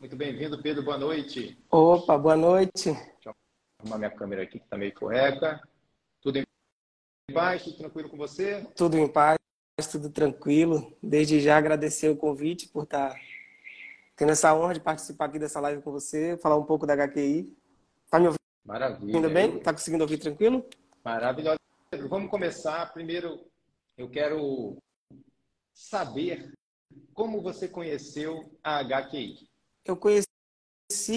Muito bem-vindo, Pedro. Boa noite. Opa, boa noite. Deixa eu arrumar minha câmera aqui, que está meio correta. Tudo em paz? Tudo tranquilo com você? Tudo em paz, tudo tranquilo. Desde já agradecer o convite por estar tá tendo essa honra de participar aqui dessa live com você, falar um pouco da HQI. Tá me ouvindo? Maravilha. bem? Tá conseguindo ouvir tranquilo? Maravilhoso. Vamos começar. Primeiro, eu quero saber como você conheceu a HQI. Eu conheci,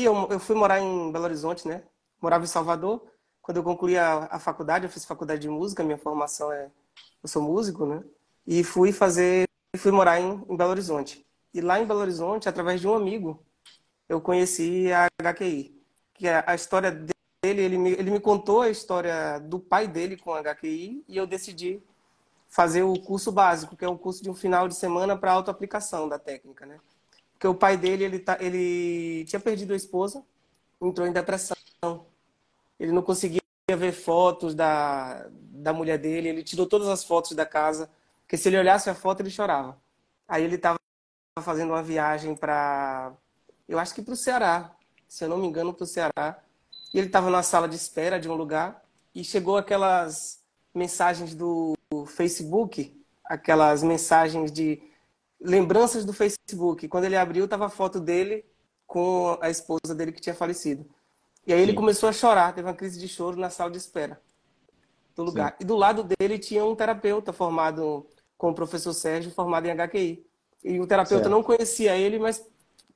eu, eu fui morar em Belo Horizonte, né? Morava em Salvador. Quando eu concluí a, a faculdade, eu fiz faculdade de música, minha formação é. Eu sou músico, né? E fui fazer. Fui morar em, em Belo Horizonte. E lá em Belo Horizonte, através de um amigo, eu conheci a HQI. Que a, história dele, ele me, ele me contou a história do pai dele com a HQI e eu decidi fazer o curso básico, que é o curso de um final de semana para autoaplicação da técnica, né? Porque o pai dele, ele, tá, ele tinha perdido a esposa, entrou em depressão. Ele não conseguia ver fotos da, da mulher dele, ele tirou todas as fotos da casa, porque se ele olhasse a foto, ele chorava. Aí ele estava fazendo uma viagem para, eu acho que para o Ceará, se eu não me engano, para o Ceará. E ele estava na sala de espera de um lugar e chegou aquelas mensagens do Facebook, aquelas mensagens de lembranças do Facebook. Quando ele abriu, estava a foto dele com a esposa dele que tinha falecido. E aí ele Sim. começou a chorar, teve uma crise de choro na sala de espera do lugar. Sim. E do lado dele tinha um terapeuta formado com o professor Sérgio, formado em HQI. E o terapeuta certo. não conhecia ele, mas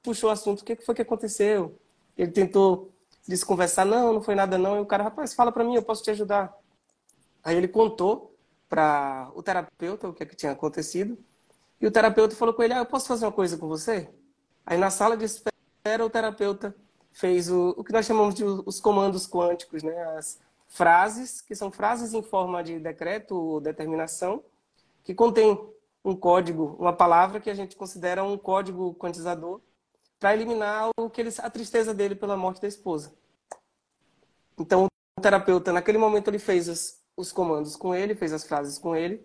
puxou o assunto. O que foi que aconteceu? Ele tentou desconversar. Não, não foi nada não. E o cara, rapaz, fala para mim, eu posso te ajudar. Aí ele contou para o terapeuta o que, é que tinha acontecido. E o terapeuta falou com ele: ah, eu posso fazer uma coisa com você? Aí na sala de espera, o terapeuta fez o, o que nós chamamos de os comandos quânticos, né? As frases, que são frases em forma de decreto ou determinação, que contém um código, uma palavra que a gente considera um código quantizador para eliminar o que ele, a tristeza dele pela morte da esposa. Então, o terapeuta, naquele momento, ele fez os, os comandos com ele, fez as frases com ele.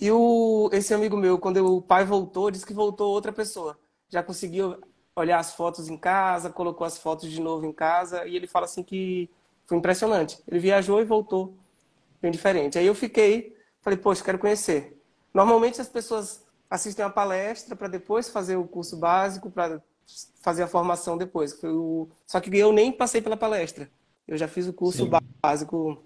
E o, esse amigo meu, quando o pai voltou, disse que voltou outra pessoa. Já conseguiu olhar as fotos em casa, colocou as fotos de novo em casa. E ele fala assim que foi impressionante. Ele viajou e voltou bem diferente. Aí eu fiquei, falei, poxa, quero conhecer. Normalmente as pessoas assistem a palestra para depois fazer o curso básico, para fazer a formação depois. Só que eu nem passei pela palestra. Eu já fiz o curso Sim. básico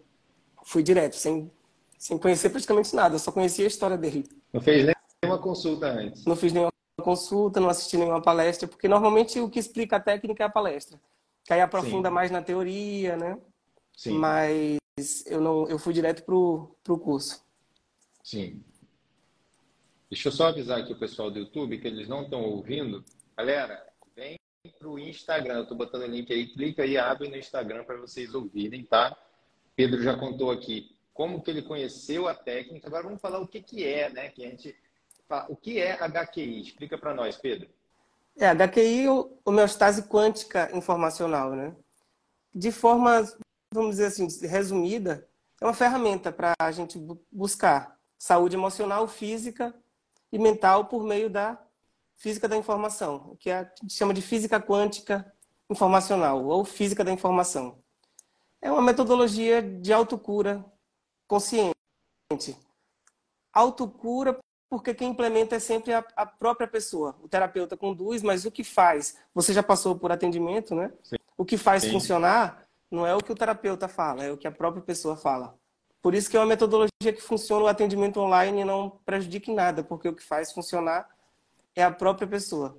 fui direto, sem, sem conhecer praticamente nada, eu só conhecia a história dele. Não fez nenhuma consulta antes? Não fiz nenhuma consulta, não assisti nenhuma palestra, porque normalmente o que explica a técnica é a palestra. Que aí aprofunda Sim. mais na teoria, né? Sim. Mas eu não, eu fui direto pro, pro curso. Sim. Deixa eu só avisar aqui o pessoal do YouTube que eles não estão ouvindo. Galera, vem para o Instagram. Eu estou botando o link aí. Clica aí, abre no Instagram para vocês ouvirem, tá? Pedro já contou aqui como que ele conheceu a técnica. Agora vamos falar o que, que é, né? Que a gente, o que é HQI? Explica para nós, Pedro. É, HQI, homeostase quântica informacional, né? De forma, vamos dizer assim, resumida, é uma ferramenta para a gente buscar saúde emocional, física e mental por meio da física da informação, o que a gente chama de física quântica informacional ou física da informação. É uma metodologia de autocura consciente. Autocura porque quem implementa é sempre a, a, própria pessoa. O terapeuta conduz, mas o que faz? Você já passou por atendimento, né? Sim. O que faz Sim. funcionar não é o que o terapeuta fala, é o que a própria pessoa fala. Por isso que é uma metodologia que funciona o atendimento online e não prejudica em nada, porque o que faz funcionar é a própria pessoa.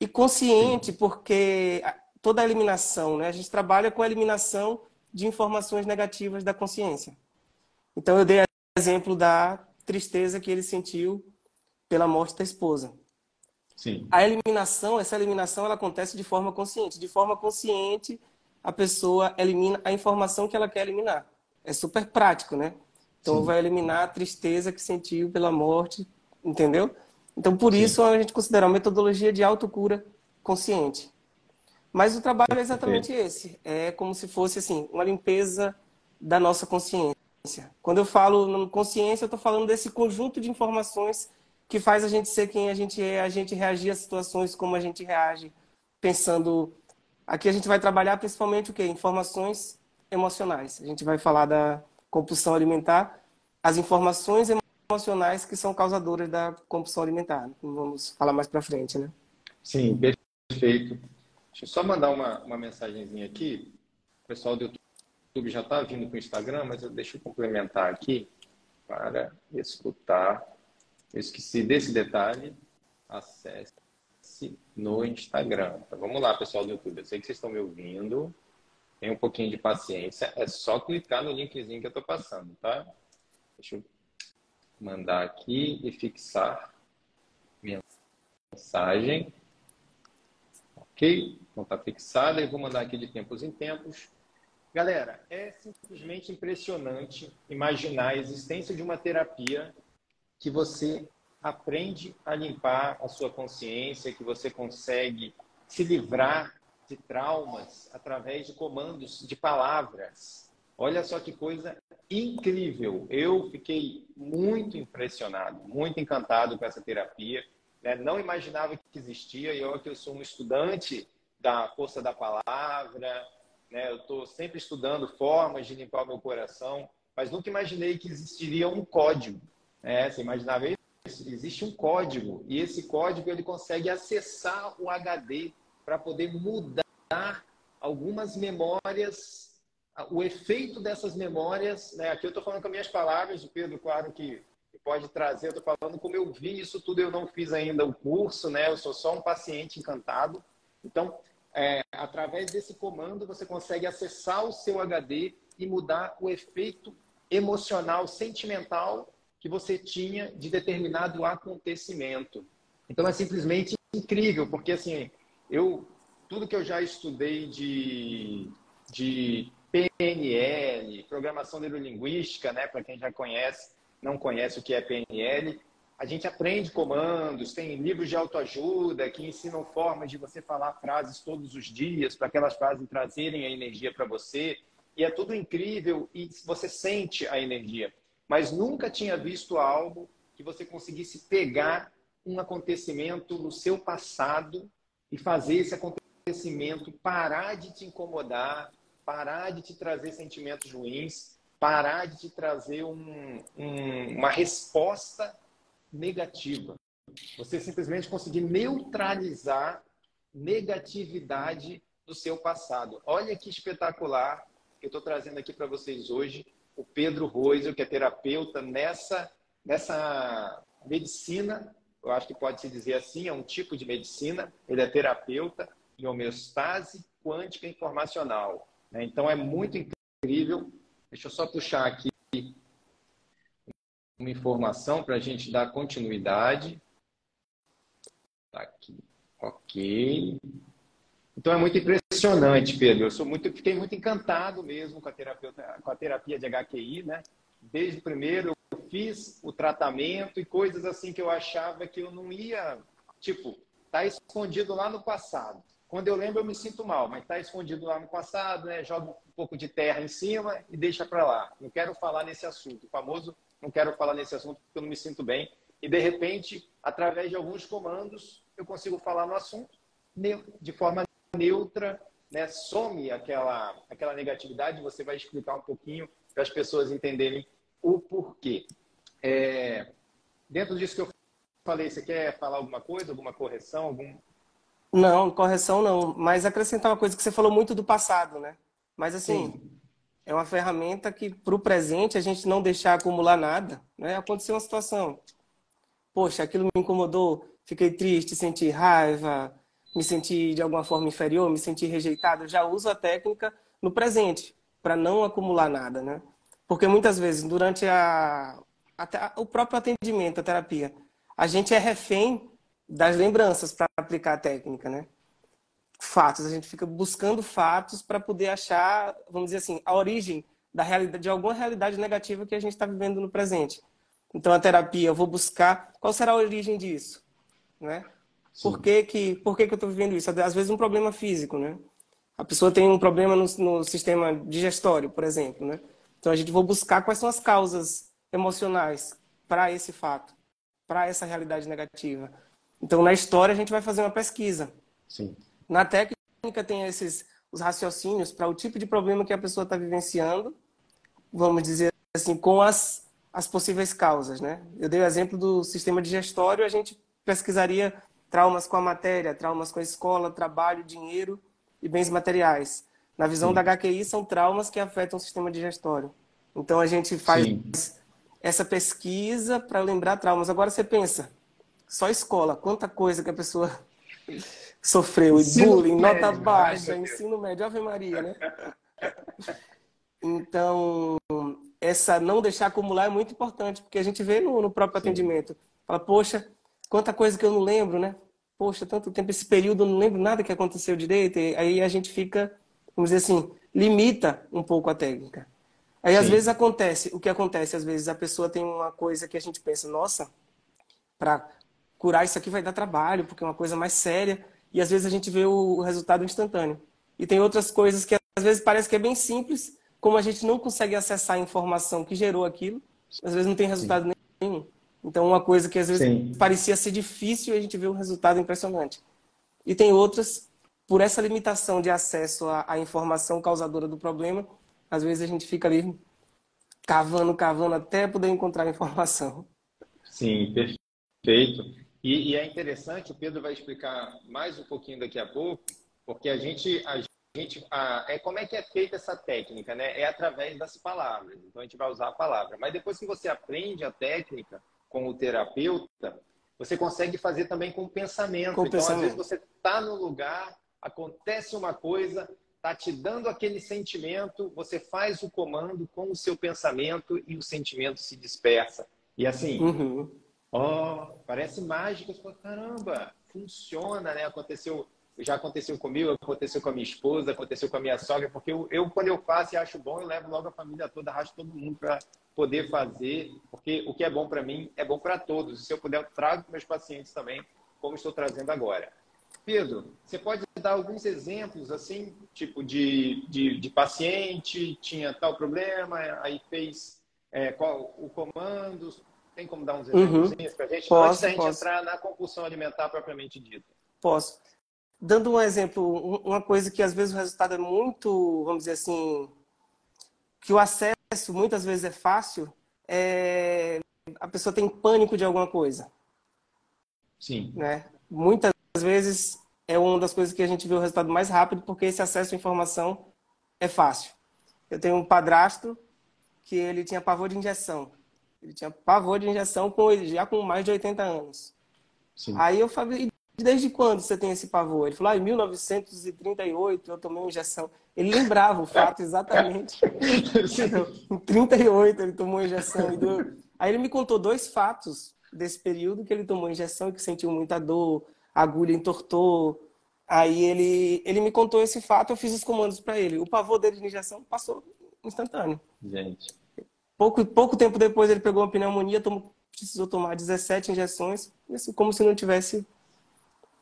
E consciente, porque toda a eliminação, né? A gente trabalha com a eliminação de informações negativas da consciência. Então eu dei exemplo da tristeza que ele sentiu pela morte da esposa. Sim. A eliminação, essa eliminação, ela acontece de forma consciente. De forma consciente, a pessoa elimina a informação que ela quer eliminar. É super prático, né? Então Sim. vai eliminar a tristeza que sentiu pela morte, entendeu? Então por Sim. isso a gente considera uma metodologia de autocura consciente. Mas o trabalho é exatamente esse. É como se fosse assim, uma limpeza da nossa consciência. Quando eu falo consciência, eu estou falando desse conjunto de informações que faz a gente ser quem a gente é, a gente reagir a situações como a gente reage, pensando. Aqui a gente vai trabalhar principalmente o quê? Informações emocionais. A gente vai falar da compulsão alimentar, as informações emocionais que são causadoras da compulsão alimentar. Vamos falar mais para frente, né? Sim, perfeito. Deixa eu só mandar uma, uma mensagenzinha aqui. O pessoal do YouTube já está vindo com o Instagram, mas eu deixo eu complementar aqui para escutar. Eu esqueci desse detalhe. Acesse no Instagram. Então, vamos lá, pessoal do YouTube. Eu sei que vocês estão me ouvindo. Tem um pouquinho de paciência. É só clicar no linkzinho que eu estou passando, tá? Deixa eu mandar aqui e fixar mensagem. Ok? Então está fixada. Eu vou mandar aqui de tempos em tempos. Galera, é simplesmente impressionante imaginar a existência de uma terapia que você aprende a limpar a sua consciência, que você consegue se livrar de traumas através de comandos de palavras. Olha só que coisa incrível. Eu fiquei muito impressionado, muito encantado com essa terapia. Né? Não imaginava que existia. E eu que eu sou um estudante da força da palavra, né? eu estou sempre estudando formas de limpar o meu coração, mas nunca imaginei que existiria um código. Né? Você imaginava isso? existe um código e esse código ele consegue acessar o HD para poder mudar algumas memórias, o efeito dessas memórias. Né? Aqui eu estou falando com as minhas palavras, o Pedro, claro que pode trazer, eu estou falando como eu vi isso tudo, eu não fiz ainda o curso, né? eu sou só um paciente encantado. Então, é, através desse comando, você consegue acessar o seu HD e mudar o efeito emocional, sentimental que você tinha de determinado acontecimento. Então é simplesmente incrível, porque assim, eu tudo que eu já estudei de, de PNL, programação neurolinguística, né, para quem já conhece, não conhece o que é PNL, a gente aprende comandos, tem livros de autoajuda que ensinam formas de você falar frases todos os dias, para aquelas frases trazerem a energia para você. E é tudo incrível e você sente a energia mas nunca tinha visto algo que você conseguisse pegar um acontecimento no seu passado e fazer esse acontecimento parar de te incomodar, parar de te trazer sentimentos ruins, parar de te trazer um, um, uma resposta negativa. Você simplesmente conseguir neutralizar negatividade do seu passado. Olha que espetacular que eu estou trazendo aqui para vocês hoje o Pedro Roisel, que é terapeuta nessa, nessa medicina, eu acho que pode se dizer assim, é um tipo de medicina, ele é terapeuta em homeostase quântica informacional. Né? Então é muito incrível. Deixa eu só puxar aqui uma informação para a gente dar continuidade. Tá aqui. Ok. Então é muito impressionante, Pedro. Eu sou muito, fiquei muito encantado mesmo com a, terapeuta, com a terapia de HQI, né? Desde o primeiro eu fiz o tratamento e coisas assim que eu achava que eu não ia, tipo, tá escondido lá no passado. Quando eu lembro eu me sinto mal, mas tá escondido lá no passado, né? Joga um pouco de terra em cima e deixa para lá. Não quero falar nesse assunto. O famoso não quero falar nesse assunto porque eu não me sinto bem. E de repente, através de alguns comandos, eu consigo falar no assunto de forma neutra, né? some aquela, aquela negatividade, você vai explicar um pouquinho para as pessoas entenderem o porquê. É, dentro disso que eu falei, você quer falar alguma coisa, alguma correção? Algum... Não, correção não, mas acrescentar uma coisa que você falou muito do passado, né? Mas assim, Sim. É uma ferramenta que para o presente a gente não deixar acumular nada, né? Aconteceu uma situação, poxa, aquilo me incomodou, fiquei triste, senti raiva, me sentir de alguma forma inferior, me sentir rejeitado, eu já uso a técnica no presente, para não acumular nada, né? Porque muitas vezes, durante a, a, o próprio atendimento, a terapia, a gente é refém das lembranças para aplicar a técnica, né? Fatos, a gente fica buscando fatos para poder achar, vamos dizer assim, a origem da realidade, de alguma realidade negativa que a gente está vivendo no presente. Então, a terapia, eu vou buscar qual será a origem disso, né? Por que, que, por que, que eu estou vivendo isso? Às vezes um problema físico, né? A pessoa tem um problema no, no sistema digestório, por exemplo, né? Então a gente vai buscar quais são as causas emocionais para esse fato, para essa realidade negativa. Então na história a gente vai fazer uma pesquisa. Sim. Na técnica tem esses os raciocínios para o tipo de problema que a pessoa está vivenciando, vamos dizer assim, com as, as possíveis causas, né? Eu dei o exemplo do sistema digestório, a gente pesquisaria traumas com a matéria, traumas com a escola, trabalho, dinheiro e bens materiais. Na visão Sim. da HQI, são traumas que afetam o sistema digestório. Então a gente faz Sim. essa pesquisa para lembrar traumas. Agora você pensa, só escola, quanta coisa que a pessoa sofreu, ensino bullying, médio, nota baixa, ensino médio, Ave Maria, né? Então, essa não deixar acumular é muito importante, porque a gente vê no, no próprio Sim. atendimento. Fala, poxa, quanta coisa que eu não lembro, né? Poxa, tanto tempo, esse período eu não lembro nada que aconteceu direito. E aí a gente fica, vamos dizer assim, limita um pouco a técnica. Aí Sim. às vezes acontece, o que acontece? Às vezes a pessoa tem uma coisa que a gente pensa, nossa, para curar isso aqui vai dar trabalho, porque é uma coisa mais séria. E às vezes a gente vê o resultado instantâneo. E tem outras coisas que às vezes parece que é bem simples, como a gente não consegue acessar a informação que gerou aquilo, às vezes não tem resultado Sim. nenhum. Então, uma coisa que às vezes Sim. parecia ser difícil, a gente vê um resultado impressionante. E tem outras, por essa limitação de acesso à, à informação causadora do problema, às vezes a gente fica ali cavando, cavando até poder encontrar a informação. Sim, perfeito. E, e, é interessante, o Pedro vai explicar mais um pouquinho daqui a pouco, porque a gente, a gente a, é como é que é feita essa técnica, né? É através das palavras. Então a gente vai usar a palavra. Mas depois que você aprende a técnica com o terapeuta, você consegue fazer também com o pensamento. Com então, pensamento. às vezes você está no lugar, acontece uma coisa, está te dando aquele sentimento, você faz o comando com o seu pensamento e o sentimento se dispersa. E assim, uhum. Ó, parece mágica, caramba, funciona, né? Aconteceu já aconteceu comigo, aconteceu com a minha esposa, aconteceu com a minha sogra, porque eu, eu quando eu faço e acho bom, eu levo logo a família toda, arrasto todo mundo para poder fazer, porque o que é bom para mim é bom para todos. E se eu puder, eu trago para meus pacientes também, como estou trazendo agora. Pedro, você pode dar alguns exemplos, assim, tipo de, de, de paciente, tinha tal problema, aí fez é, qual, o comando, tem como dar uns exemplos uhum. para a gente? Posso, antes da gente entrar na compulsão alimentar propriamente dita. Posso. Dando um exemplo, uma coisa que às vezes o resultado é muito, vamos dizer assim, que o acesso muitas vezes é fácil, é... a pessoa tem pânico de alguma coisa. Sim. Né? Muitas vezes é uma das coisas que a gente vê o resultado mais rápido, porque esse acesso à informação é fácil. Eu tenho um padrasto que ele tinha pavor de injeção. Ele tinha pavor de injeção com, já com mais de 80 anos. Sim. Aí eu falei, Desde quando você tem esse pavor? Ele falou, ah, em 1938 eu tomei uma injeção. Ele lembrava o fato exatamente. em 38 ele tomou injeção. Aí ele me contou dois fatos desse período que ele tomou injeção e que sentiu muita dor, a agulha entortou. Aí ele, ele me contou esse fato, eu fiz os comandos para ele. O pavor dele de injeção passou instantâneo. Gente. Pouco, pouco tempo depois ele pegou uma pneumonia, tomou, precisou tomar 17 injeções, assim, como se não tivesse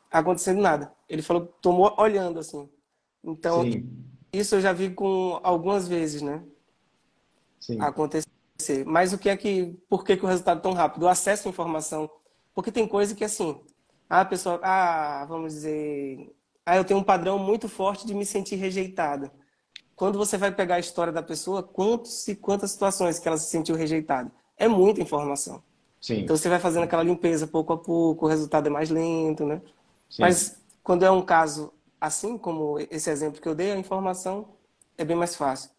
acontecendo nada. Ele falou que tomou olhando assim. Então, Sim. isso eu já vi com algumas vezes, né? Sim. Acontecer. Mas o que é que, por que, que o resultado é tão rápido? O acesso à informação. Porque tem coisa que assim, a pessoa, ah, vamos dizer, ah, eu tenho um padrão muito forte de me sentir rejeitada. Quando você vai pegar a história da pessoa, quantos e quantas situações que ela se sentiu rejeitada? É muita informação. Sim. Então você vai fazendo aquela limpeza pouco a pouco, o resultado é mais lento, né? Sim. Mas quando é um caso assim, como esse exemplo que eu dei, a informação é bem mais fácil.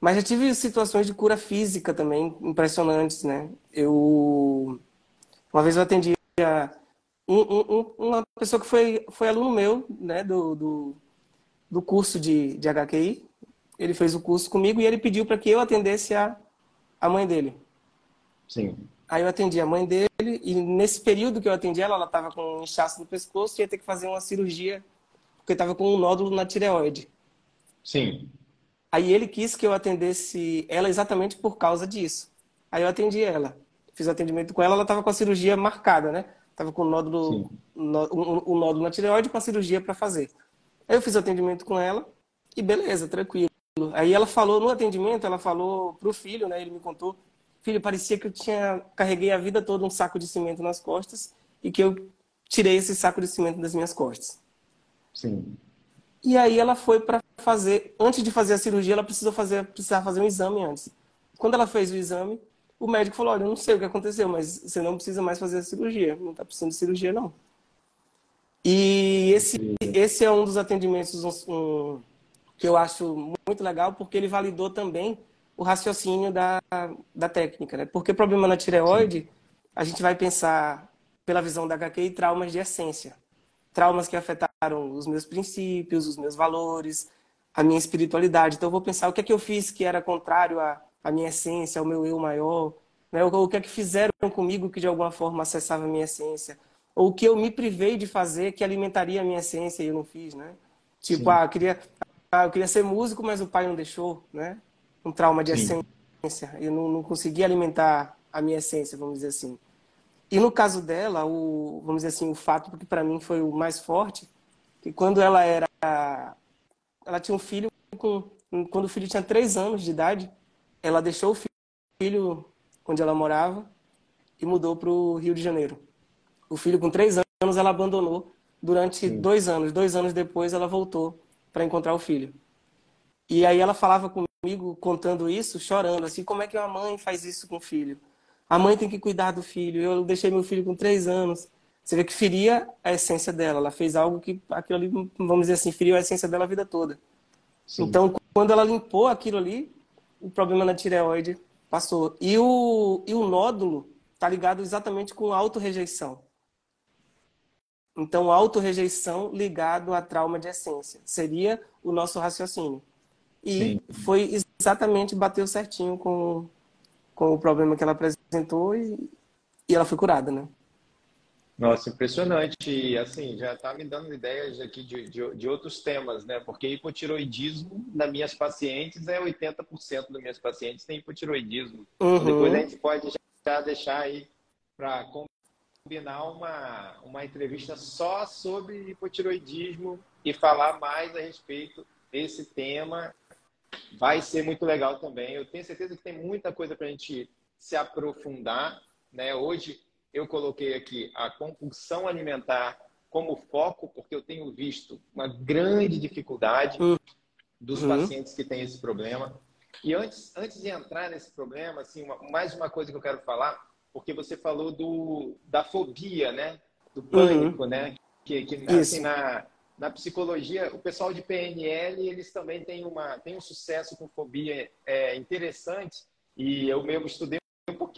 Mas já tive situações de cura física também impressionantes, né? Eu uma vez eu atendi um, um, uma pessoa que foi, foi aluno meu, né, do, do, do curso de, de HQI. Ele fez o curso comigo e ele pediu para que eu atendesse a, a mãe dele. Sim. Aí eu atendi a mãe dele e nesse período que eu atendi ela, ela estava com um inchaço no pescoço e ia ter que fazer uma cirurgia porque estava com um nódulo na tireoide. Sim. Aí ele quis que eu atendesse ela exatamente por causa disso. Aí eu atendi ela. Fiz o atendimento com ela, ela estava com a cirurgia marcada, né? Tava com um nódulo, nó, um, um nódulo na tireoide com a cirurgia para fazer. Aí eu fiz o atendimento com ela e beleza, tranquilo. Aí ela falou no atendimento, ela falou pro filho, né? Ele me contou filho, parecia que eu tinha carreguei a vida toda um saco de cimento nas costas e que eu tirei esse saco de cimento das minhas costas. Sim. E aí ela foi para fazer, antes de fazer a cirurgia, ela precisou fazer, precisava fazer um exame antes. Quando ela fez o exame, o médico falou: Olha, eu não sei o que aconteceu, mas você não precisa mais fazer a cirurgia. Não está precisando de cirurgia, não. E esse, esse é um dos atendimentos um, que eu acho muito legal, porque ele validou também o raciocínio da, da técnica. Né? Porque problema na tireoide, Sim. a gente vai pensar, pela visão da HQ, traumas de essência. Traumas que afetaram os meus princípios, os meus valores, a minha espiritualidade. Então, eu vou pensar o que é que eu fiz que era contrário a a minha essência, ao meu eu maior, né? o, o que é que fizeram comigo que de alguma forma acessava a minha essência, ou o que eu me privei de fazer que alimentaria a minha essência e eu não fiz, né? Tipo, Sim. ah, queria, ah, eu queria ser músico, mas o pai não deixou, né? Um trauma de Sim. essência, eu não, não conseguia alimentar a minha essência, vamos dizer assim. E no caso dela, o, vamos dizer assim, o fato que para mim foi o mais forte, que quando ela era, ela tinha um filho com, quando o filho tinha três anos de idade, ela deixou o filho onde ela morava e mudou para o Rio de Janeiro. O filho, com três anos, ela abandonou durante Sim. dois anos. Dois anos depois, ela voltou para encontrar o filho. E aí ela falava comigo, contando isso, chorando, assim, como é que uma mãe faz isso com o filho? A mãe tem que cuidar do filho. Eu deixei meu filho com três anos. Você vê que feria a essência dela. Ela fez algo que, aquilo ali, vamos dizer assim, feriu a essência dela a vida toda. Sim. Então, quando ela limpou aquilo ali, o problema na tireoide passou. E o, e o nódulo está ligado exatamente com autorrejeição. Então, autorrejeição ligado a trauma de essência. Seria o nosso raciocínio. E Sim. foi exatamente, bateu certinho com, com o problema que ela apresentou e, e ela foi curada, né? Nossa, impressionante. E assim, já está me dando ideias aqui de, de, de, outros temas, né? Porque hipotiroidismo nas minhas pacientes é 80% das minhas pacientes têm hipotiroidismo. Então, uhum. depois a gente pode já deixar aí para combinar uma, uma entrevista só sobre hipotiroidismo e falar mais a respeito desse tema. Vai ser muito legal também. Eu tenho certeza que tem muita coisa para a gente se aprofundar. Né? Hoje eu coloquei aqui a compulsão alimentar como foco, porque eu tenho visto uma grande dificuldade uhum. dos uhum. pacientes que têm esse problema. E antes, antes de entrar nesse problema, assim, uma, mais uma coisa que eu quero falar, porque você falou do, da fobia, né? Do pânico, uhum. né? Que, que assim, na, na psicologia, o pessoal de PNL, eles também têm, uma, têm um sucesso com fobia é, interessante. E eu mesmo estudei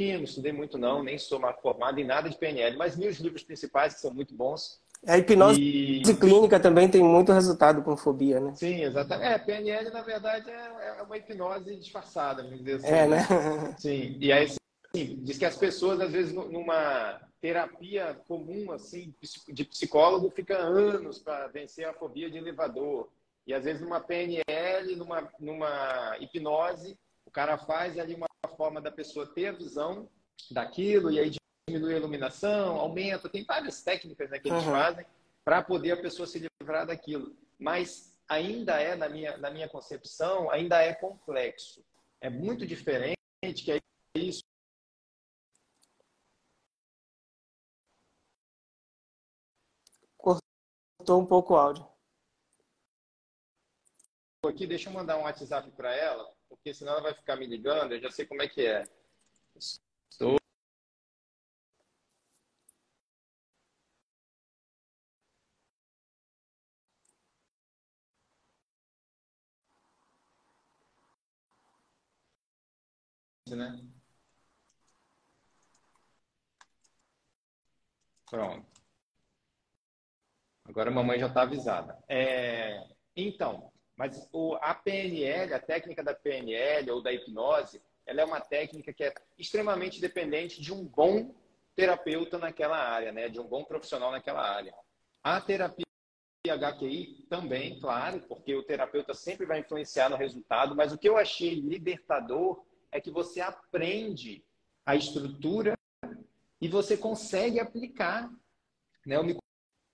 pouquinho, não estudei muito não, nem sou formado em nada de PNL, mas li os livros principais que são muito bons. A hipnose e... clínica também tem muito resultado com fobia, né? Sim, exatamente. É, PNL, na verdade, é, é uma hipnose disfarçada, vamos dizer assim. É, né? Sim. E aí, sim, diz que as pessoas, às vezes, numa terapia comum, assim, de psicólogo, fica anos para vencer a fobia de elevador. E, às vezes, numa PNL, numa, numa hipnose, o cara faz ali uma forma da pessoa ter a visão daquilo e aí diminui a iluminação, aumenta, tem várias técnicas né, que eles uhum. fazem para poder a pessoa se livrar daquilo. Mas ainda é, na minha, na minha concepção, ainda é complexo. É muito diferente que é isso. Cortou um pouco o áudio. Aqui, deixa eu mandar um WhatsApp para ela porque senão ela vai ficar me ligando, eu já sei como é que é. Estou né? Pronto. Agora a mamãe já está avisada. É... Então, mas o, a PNL, a técnica da PNL ou da hipnose, ela é uma técnica que é extremamente dependente de um bom terapeuta naquela área, né? de um bom profissional naquela área. A terapia HQI também, claro, porque o terapeuta sempre vai influenciar no resultado, mas o que eu achei libertador é que você aprende a estrutura e você consegue aplicar. Né? Eu me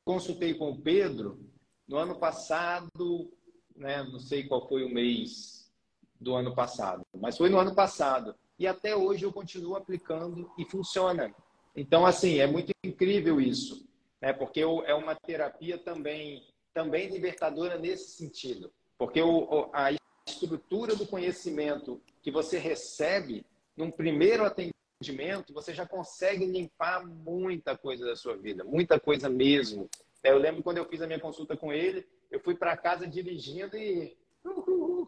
consultei com o Pedro no ano passado, né? Não sei qual foi o mês do ano passado, mas foi no ano passado. E até hoje eu continuo aplicando e funciona. Então, assim, é muito incrível isso, né? Porque é uma terapia também também libertadora nesse sentido, porque a estrutura do conhecimento que você recebe num primeiro atendimento, você já consegue limpar muita coisa da sua vida, muita coisa mesmo. Eu lembro quando eu fiz a minha consulta com ele, eu fui para casa dirigindo e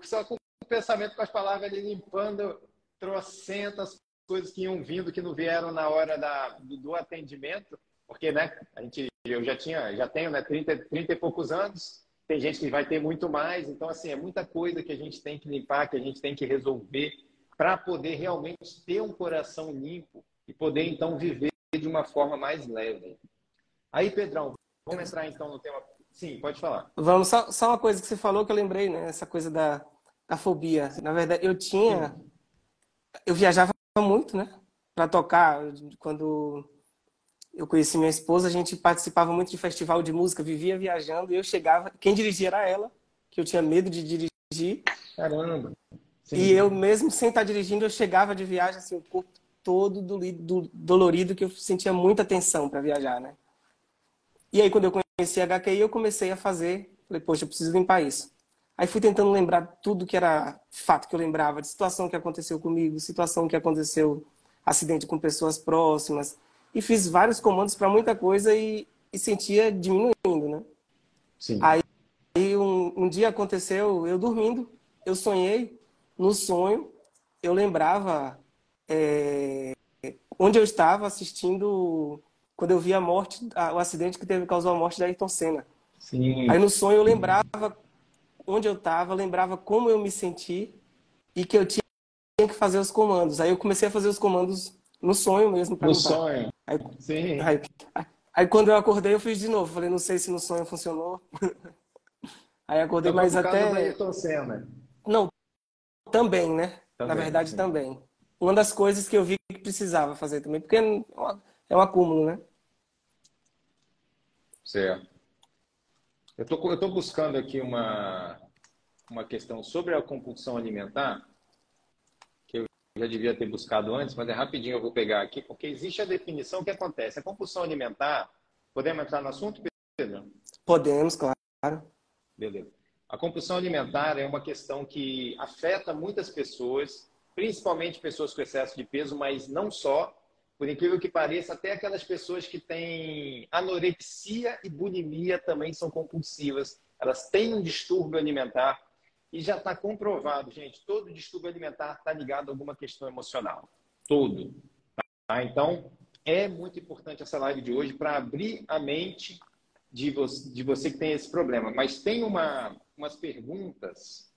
só com o pensamento, com as palavras ali limpando trocentas coisas que iam vindo que não vieram na hora da, do, do atendimento, porque né, a gente, eu já tinha, já tenho né, 30, 30 e poucos anos, tem gente que vai ter muito mais, então assim, é muita coisa que a gente tem que limpar, que a gente tem que resolver para poder realmente ter um coração limpo e poder então viver de uma forma mais leve. Aí, Pedrão, vamos entrar então no tema. Sim, pode falar. Vamos, só, só uma coisa que você falou que eu lembrei, né? Essa coisa da, da fobia. Na verdade, eu tinha. Eu viajava muito, né? Para tocar. Quando eu conheci minha esposa, a gente participava muito de festival de música, vivia viajando e eu chegava. Quem dirigia era ela, que eu tinha medo de dirigir. Caramba! Sim. E eu, mesmo sem estar dirigindo, eu chegava de viagem, assim, o corpo todo do, do, dolorido, que eu sentia muita tensão para viajar, né? E aí, quando eu conheci a HQI, eu comecei a fazer. Falei, poxa, eu preciso limpar isso. Aí fui tentando lembrar tudo que era fato que eu lembrava, de situação que aconteceu comigo, situação que aconteceu, acidente com pessoas próximas, e fiz vários comandos para muita coisa e, e, sentia diminuindo, né? Sim. Aí um, um dia aconteceu, eu dormindo, eu sonhei, no sonho eu lembrava é, onde eu estava assistindo quando eu vi a morte, o acidente que teve causou a morte da Ayrton Senna. Sim. Aí no sonho eu lembrava onde eu estava, lembrava como eu me senti e que eu tinha que fazer os comandos. Aí eu comecei a fazer os comandos no sonho mesmo. No sonho. Aí, Sim. Aí, aí, quando eu acordei, eu fiz de novo. Falei, não sei se no sonho funcionou. aí acordei, então, mas até. Não, também, né? Também, Na verdade, sim. também. Uma das coisas que eu vi que precisava fazer também, porque é um acúmulo, né? Certo. Eu tô, estou buscando aqui uma, uma questão sobre a compulsão alimentar já devia ter buscado antes, mas é rapidinho eu vou pegar aqui, porque existe a definição que acontece. A compulsão alimentar, podemos entrar no assunto, Pedro? Podemos, claro. Beleza. A compulsão alimentar é uma questão que afeta muitas pessoas, principalmente pessoas com excesso de peso, mas não só. Por incrível que pareça, até aquelas pessoas que têm anorexia e bulimia também são compulsivas. Elas têm um distúrbio alimentar e já está comprovado, gente, todo distúrbio alimentar está ligado a alguma questão emocional. Todo. Tá? Então, é muito importante essa live de hoje para abrir a mente de você, de você, que tem esse problema. Mas tem uma, umas perguntas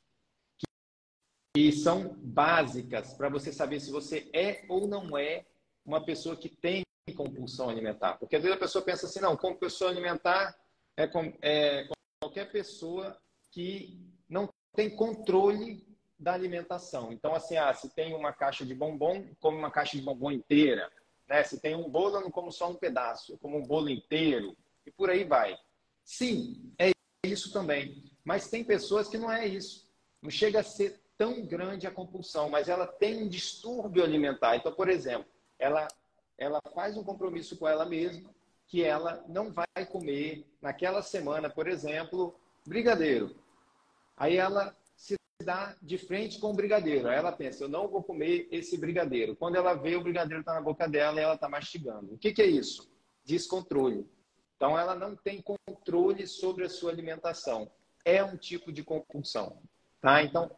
que, são básicas para você saber se você é ou não é uma pessoa que tem compulsão alimentar. Porque às vezes a pessoa pensa assim, não, compulsão alimentar é, é qualquer pessoa que não tem controle da alimentação. Então, assim, ah, se tem uma caixa de bombom, come uma caixa de bombom inteira. Né? Se tem um bolo, eu não como só um pedaço, eu como um bolo inteiro. E por aí vai. Sim, é isso também. Mas tem pessoas que não é isso. Não chega a ser tão grande a compulsão, mas ela tem um distúrbio alimentar. Então, por exemplo, ela, ela faz um compromisso com ela mesma que ela não vai comer naquela semana, por exemplo, brigadeiro. Aí ela se dá de frente com o brigadeiro. Aí ela pensa, eu não vou comer esse brigadeiro. Quando ela vê, o brigadeiro está na boca dela e ela está mastigando. O que, que é isso? Descontrole. Então, ela não tem controle sobre a sua alimentação. É um tipo de compulsão. Tá? Então,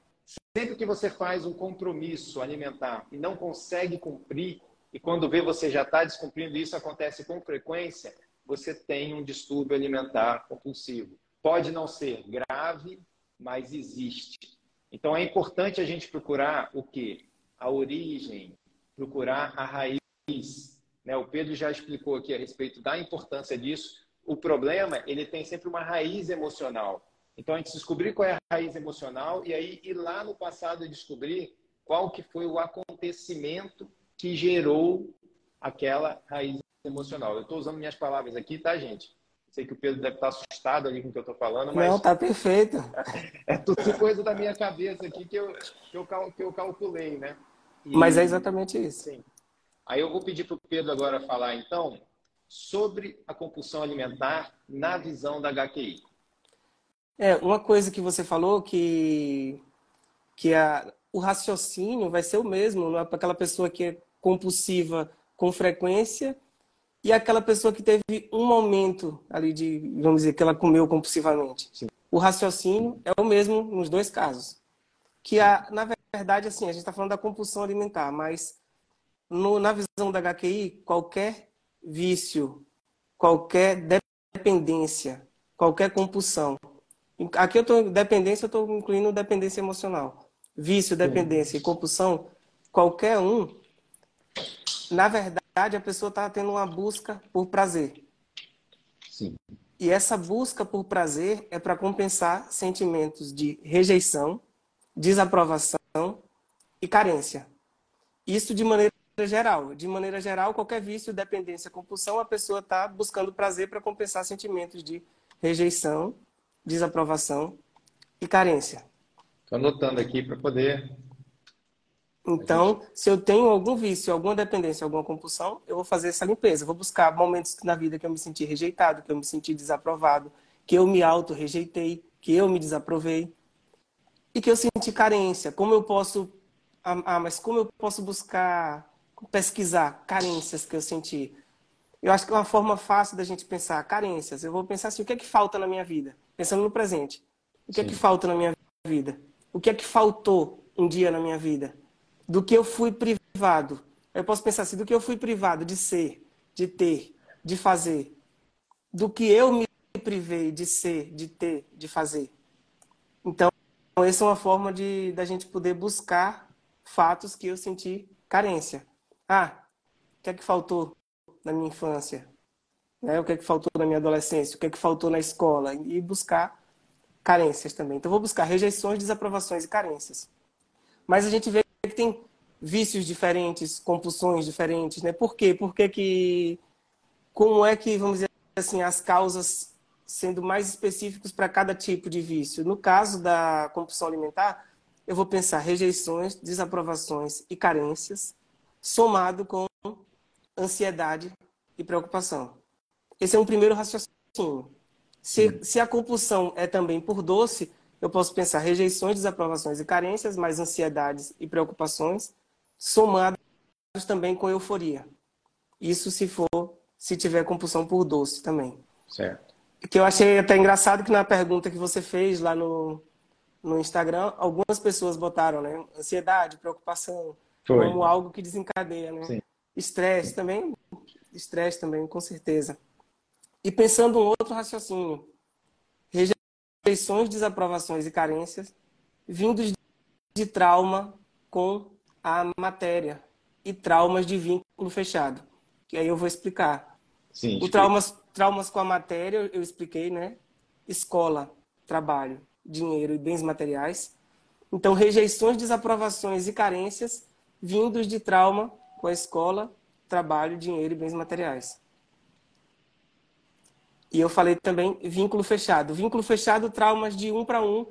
sempre que você faz um compromisso alimentar e não consegue cumprir, e quando vê você já está descumprindo, isso acontece com frequência, você tem um distúrbio alimentar compulsivo. Pode não ser grave, mas existe. Então é importante a gente procurar o que? A origem, procurar a raiz. Né? O Pedro já explicou aqui a respeito da importância disso. O problema, ele tem sempre uma raiz emocional. Então a gente descobrir qual é a raiz emocional e aí ir lá no passado descobrir qual que foi o acontecimento que gerou aquela raiz emocional. Eu estou usando minhas palavras aqui, tá, gente? Sei que o Pedro deve estar assustado ali com o que eu estou falando, mas. Não, tá perfeito. É tudo coisa da minha cabeça aqui que eu, que eu, que eu calculei, né? E... Mas é exatamente isso. Sim. Aí eu vou pedir para o Pedro agora falar, então, sobre a compulsão alimentar na visão da HQI. É, uma coisa que você falou que, que a, o raciocínio vai ser o mesmo, é para aquela pessoa que é compulsiva com frequência e aquela pessoa que teve um momento ali de, vamos dizer, que ela comeu compulsivamente. Sim. O raciocínio é o mesmo nos dois casos. Que, a, na verdade, assim, a gente está falando da compulsão alimentar, mas no, na visão da HQI, qualquer vício, qualquer dependência, qualquer compulsão. Aqui eu estou dependência, eu estou incluindo dependência emocional. Vício, dependência e compulsão, qualquer um, na verdade, a pessoa está tendo uma busca por prazer. Sim. E essa busca por prazer é para compensar sentimentos de rejeição, desaprovação e carência. Isso de maneira geral. De maneira geral, qualquer vício, dependência, compulsão, a pessoa está buscando prazer para compensar sentimentos de rejeição, desaprovação e carência. Estou anotando aqui para poder então, se eu tenho algum vício, alguma dependência, alguma compulsão, eu vou fazer essa limpeza. vou buscar momentos na vida que eu me senti rejeitado, que eu me senti desaprovado, que eu me auto-rejeitei, que eu me desaprovei e que eu senti carência. Como eu posso. Ah, mas como eu posso buscar, pesquisar carências que eu senti? Eu acho que é uma forma fácil da gente pensar carências. Eu vou pensar assim: o que é que falta na minha vida? Pensando no presente. O que Sim. é que falta na minha vida? O que é que faltou um dia na minha vida? do que eu fui privado. Eu posso pensar assim, do que eu fui privado de ser, de ter, de fazer. Do que eu me privei de ser, de ter, de fazer. Então, essa é uma forma de da gente poder buscar fatos que eu senti carência. Ah, o que é que faltou na minha infância? Né? O que é que faltou na minha adolescência? O que é que faltou na escola? E buscar carências também. Então, vou buscar rejeições, desaprovações e carências. Mas a gente vê que tem vícios diferentes, compulsões diferentes, né? Por quê? Porque que como é que vamos dizer assim as causas sendo mais específicos para cada tipo de vício? No caso da compulsão alimentar, eu vou pensar rejeições, desaprovações e carências, somado com ansiedade e preocupação. Esse é um primeiro raciocínio. Se, se a compulsão é também por doce, eu posso pensar rejeições, desaprovações e carências, mais ansiedades e preocupações, somados também com euforia. Isso se for, se tiver compulsão por doce também. Certo. Que eu achei até engraçado que na pergunta que você fez lá no, no Instagram, algumas pessoas botaram, né? Ansiedade, preocupação, Foi. como algo que desencadeia, né? Sim. Estresse também, estresse também, com certeza. E pensando um outro raciocínio, rejeições, desaprovações e carências vindos de trauma com a matéria e traumas de vínculo fechado. Que aí eu vou explicar. Sim, o traumas, traumas com a matéria, eu expliquei, né? Escola, trabalho, dinheiro e bens materiais. Então, rejeições, desaprovações e carências vindos de trauma com a escola, trabalho, dinheiro e bens materiais. E eu falei também vínculo fechado. Vínculo fechado, traumas de um para um,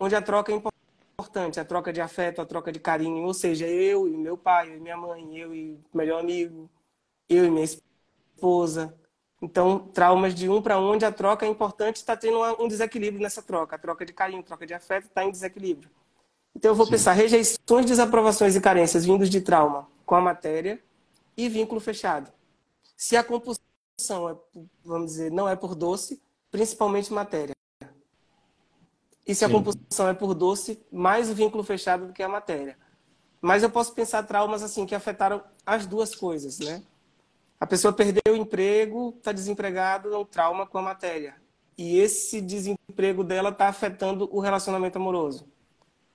onde a troca é importante, a troca de afeto, a troca de carinho, ou seja, eu e meu pai, eu e minha mãe, eu e melhor amigo, eu e minha esposa. Então, traumas de um para um, onde a troca é importante, está tendo um desequilíbrio nessa troca. A troca de carinho, troca de afeto está em desequilíbrio. Então, eu vou Sim. pensar rejeições, desaprovações e carências vindos de trauma com a matéria e vínculo fechado. Se a compulsão é, vamos dizer, não é por doce, principalmente matéria. E se a compulsão é por doce, mais o vínculo fechado do que a matéria. Mas eu posso pensar traumas assim que afetaram as duas coisas, né? A pessoa perdeu o emprego, está desempregado, é um trauma com a matéria. E esse desemprego dela está afetando o relacionamento amoroso.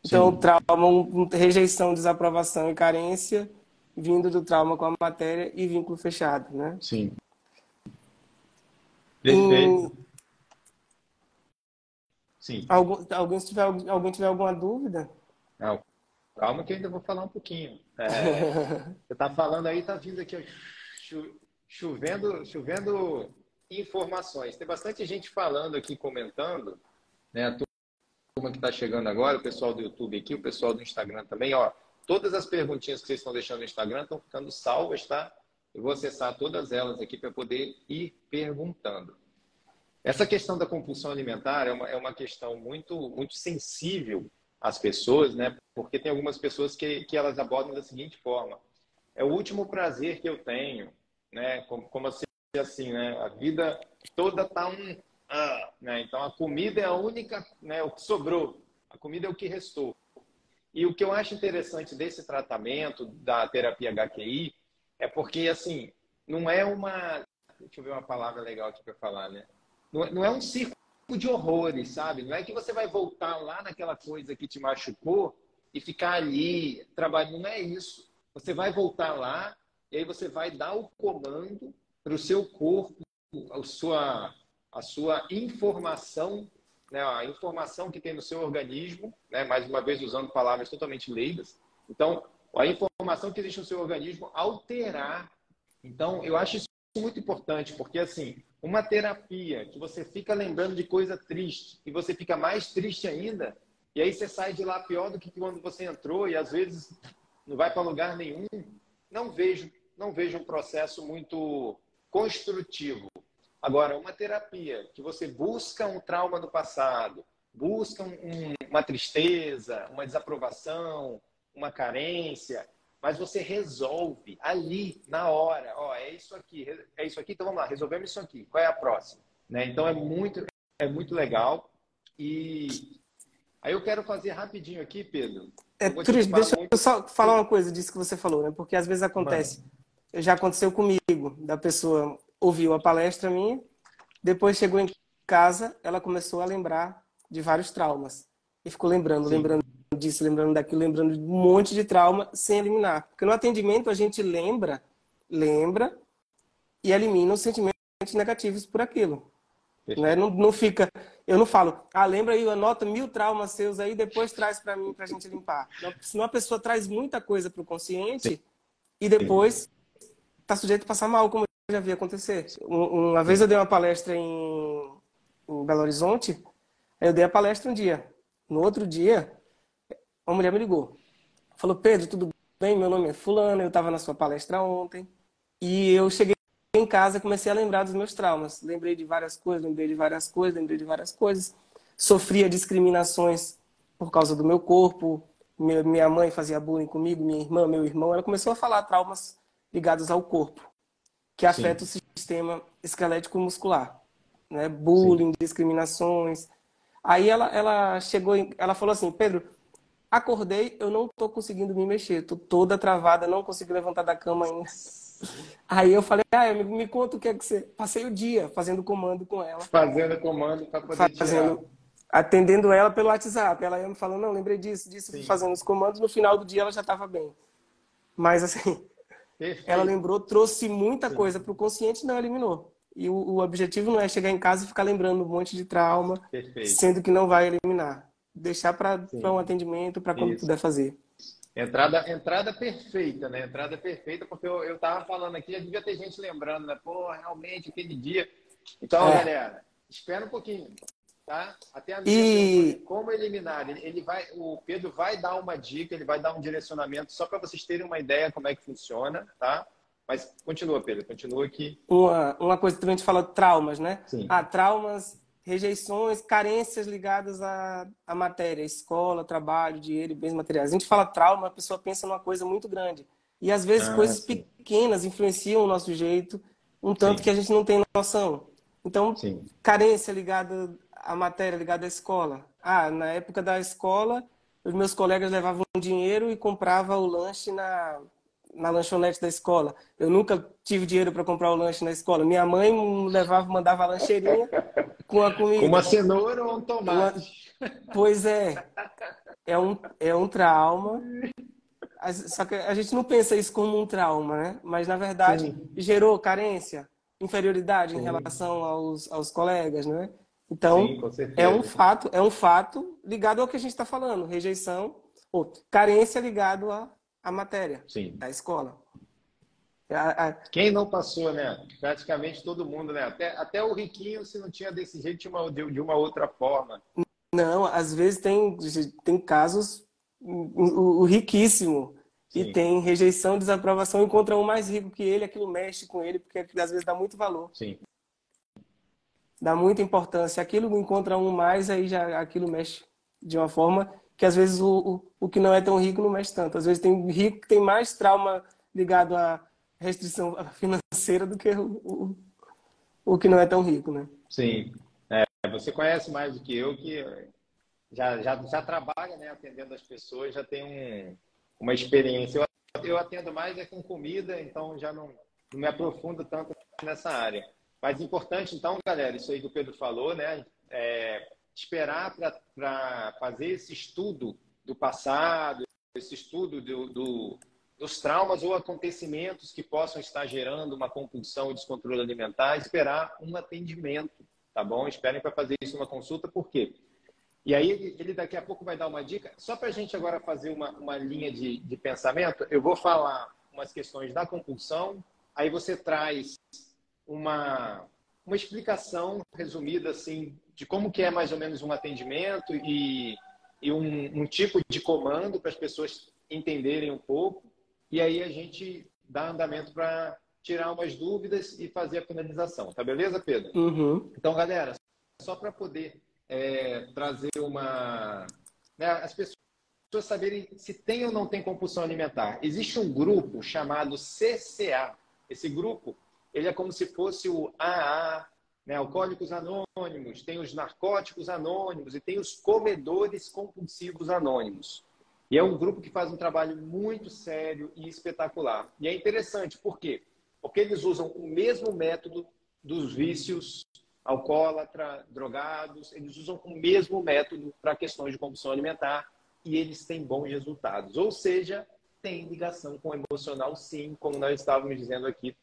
Então, Sim. trauma, um, rejeição, desaprovação e carência vindo do trauma com a matéria e vínculo fechado, né? Sim. Perfeito. Sim. Algum, alguém, tiver, alguém tiver alguma dúvida? Não. Calma que eu ainda vou falar um pouquinho. É, você está falando aí, está vindo aqui chovendo, chovendo informações. Tem bastante gente falando aqui, comentando, né? A turma que está chegando agora, o pessoal do YouTube aqui, o pessoal do Instagram também, ó. Todas as perguntinhas que vocês estão deixando no Instagram estão ficando salvas, tá? Eu vou acessar todas elas aqui para poder ir perguntando. Essa questão da compulsão alimentar é uma, é uma questão muito, muito sensível às pessoas, né? Porque tem algumas pessoas que, que elas abordam da seguinte forma: é o último prazer que eu tenho, né? Como, como assim, assim, né? A vida toda tá um, ah, né? Então a comida é a única, né? O que sobrou, a comida é o que restou. E o que eu acho interessante desse tratamento da terapia HQI é porque assim não é uma, deixa eu ver uma palavra legal aqui para falar, né? É, não é um circo de horrores, sabe? Não é que você vai voltar lá naquela coisa que te machucou e ficar ali trabalhando. Não é isso. Você vai voltar lá e aí você vai dar o comando para o seu corpo, a sua, a sua informação, né? a informação que tem no seu organismo, né? mais uma vez usando palavras totalmente leigas. Então, a informação que existe no seu organismo alterar. Então, eu acho isso muito importante, porque assim, uma terapia que você fica lembrando de coisa triste e você fica mais triste ainda, e aí você sai de lá pior do que quando você entrou e às vezes não vai para lugar nenhum, não vejo, não vejo um processo muito construtivo. Agora, uma terapia que você busca um trauma do passado, busca um, uma tristeza, uma desaprovação, uma carência, mas você resolve ali, na hora. Ó, é isso aqui, é isso aqui, então vamos lá, resolvemos isso aqui. Qual é a próxima? Né? Então é muito, é muito legal. E aí eu quero fazer rapidinho aqui, Pedro. É, Cris, deixa muito... eu só falar uma coisa disso que você falou, né? Porque às vezes acontece. Mano. Já aconteceu comigo, da pessoa ouviu a palestra minha, depois chegou em casa, ela começou a lembrar de vários traumas. E ficou lembrando, Sim. lembrando disso, lembrando daquilo, lembrando de um monte de trauma sem eliminar. Porque no atendimento a gente lembra, lembra e elimina os sentimentos negativos por aquilo. Né? Não, não fica, eu não falo, ah, lembra aí, anota mil traumas seus aí, depois traz para mim para a gente limpar. Não, senão a pessoa traz muita coisa para o consciente Sim. e depois está sujeito a passar mal, como eu já vi acontecer. Uma vez eu dei uma palestra em, em Belo Horizonte, aí eu dei a palestra um dia. No outro dia, uma mulher me ligou. Falou, Pedro, tudo bem? Meu nome é Fulano, eu estava na sua palestra ontem. E eu cheguei em casa comecei a lembrar dos meus traumas. Lembrei de várias coisas, lembrei de várias coisas, lembrei de várias coisas. Sofria discriminações por causa do meu corpo. Minha mãe fazia bullying comigo, minha irmã, meu irmão. Ela começou a falar traumas ligados ao corpo, que afeta Sim. o sistema esquelético muscular. Né? Bullying, Sim. discriminações. Aí ela, ela chegou, em, ela falou assim, Pedro, Acordei, eu não tô conseguindo me mexer, tô toda travada, não consigo levantar da cama ainda. Aí eu falei, ah, me, me conta o que é que você. Passei o dia fazendo comando com ela. Fazendo comando para poder fazendo, tirar. Atendendo ela pelo WhatsApp. Ela ia me falando, não, lembrei disso, disso, Sim. fazendo os comandos. No final do dia ela já estava bem. Mas assim, Perfeito. ela lembrou, trouxe muita coisa para o consciente não eliminou. E o, o, objetivo não é chegar em casa e ficar lembrando um monte de trauma, Perfeito. sendo que não vai eliminar deixar para um atendimento, para quando Isso. puder fazer. Entrada, entrada perfeita, né? Entrada perfeita, porque eu, eu tava falando aqui, já devia ter gente lembrando, né? Pô, realmente, aquele dia. Então, é. galera, espera um pouquinho, tá? Até a minha e... como eliminar. Ele, vai, o Pedro vai dar uma dica, ele vai dar um direcionamento só para vocês terem uma ideia como é que funciona, tá? Mas continua, Pedro, continua aqui. Uma, uma coisa que a gente fala traumas, né? Sim. Ah, traumas rejeições, carências ligadas à, à matéria, escola, trabalho, dinheiro, bens materiais. A gente fala trauma, a pessoa pensa numa coisa muito grande. E às vezes ah, coisas sim. pequenas influenciam o nosso jeito, um tanto sim. que a gente não tem noção. Então, sim. carência ligada à matéria, ligada à escola. Ah, na época da escola, os meus colegas levavam dinheiro e compravam o lanche na, na lanchonete da escola. Eu nunca tive dinheiro para comprar o lanche na escola. Minha mãe levava, mandava a lancheirinha com a comida. Uma cenoura ou um tomate? Uma... Pois é. É um, é um trauma. Só que a gente não pensa isso como um trauma, né? Mas, na verdade, Sim. gerou carência, inferioridade Sim. em relação aos, aos colegas, né? Então, Sim, é um fato, é um fato ligado ao que a gente está falando, rejeição, ou carência ligado à, à matéria Sim. da escola. Quem não passou, né? Praticamente todo mundo, né? Até, até o riquinho, se não tinha desse jeito, de uma, de uma outra forma. Não, às vezes tem, tem casos, o, o riquíssimo, Sim. e tem rejeição, desaprovação, encontra um mais rico que ele, aquilo mexe com ele, porque às vezes dá muito valor. Sim. Dá muita importância, aquilo encontra um mais, aí já aquilo mexe de uma forma que às vezes o, o, o que não é tão rico não mexe tanto. Às vezes tem rico que tem mais trauma ligado à restrição financeira do que o, o, o que não é tão rico, né? Sim. É, você conhece mais do que eu, que já, já, já trabalha né, atendendo as pessoas, já tem um, uma experiência. Eu, eu atendo mais é com comida, então já não, não me aprofundo tanto nessa área. Mas importante, então, galera, isso aí que o Pedro falou, né? É, esperar para fazer esse estudo do passado, esse estudo do, do, dos traumas ou acontecimentos que possam estar gerando uma compulsão ou descontrole alimentar, esperar um atendimento, tá bom? Esperem para fazer isso uma consulta, por quê? E aí ele, ele, daqui a pouco vai dar uma dica. Só para a gente agora fazer uma, uma linha de, de pensamento, eu vou falar umas questões da compulsão, aí você traz uma, uma explicação resumida assim de como que é mais ou menos um atendimento e, e um, um tipo de comando para as pessoas entenderem um pouco. E aí a gente dá andamento para tirar umas dúvidas e fazer a finalização. Tá beleza, Pedro? Uhum. Então, galera, só para poder é, trazer uma. Né, as pessoas saberem se tem ou não tem compulsão alimentar. Existe um grupo chamado CCA. Esse grupo ele é como se fosse o AA, né, Alcoólicos Anônimos, tem os Narcóticos Anônimos e tem os Comedores Compulsivos Anônimos. E é um grupo que faz um trabalho muito sério e espetacular. E é interessante, por quê? Porque eles usam o mesmo método dos vícios alcoólatra, drogados, eles usam o mesmo método para questões de compulsão alimentar e eles têm bons resultados. Ou seja, tem ligação com o emocional, sim, como nós estávamos dizendo aqui.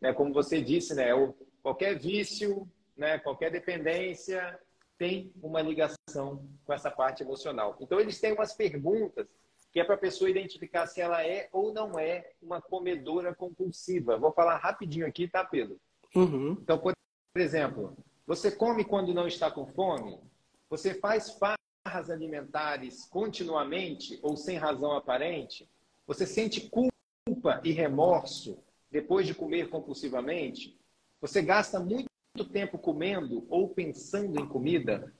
Né? Como você disse, né? O, qualquer vício, né? qualquer dependência tem uma ligação com essa parte emocional. Então, eles têm umas perguntas que é para a pessoa identificar se ela é ou não é uma comedora compulsiva. Vou falar rapidinho aqui, tá, Pedro? Uhum. Então, por exemplo, você come quando não está com fome? Você faz farras alimentares continuamente ou sem razão aparente? Você sente culpa e remorso depois de comer compulsivamente? Você gasta muito tempo comendo ou pensando em comida?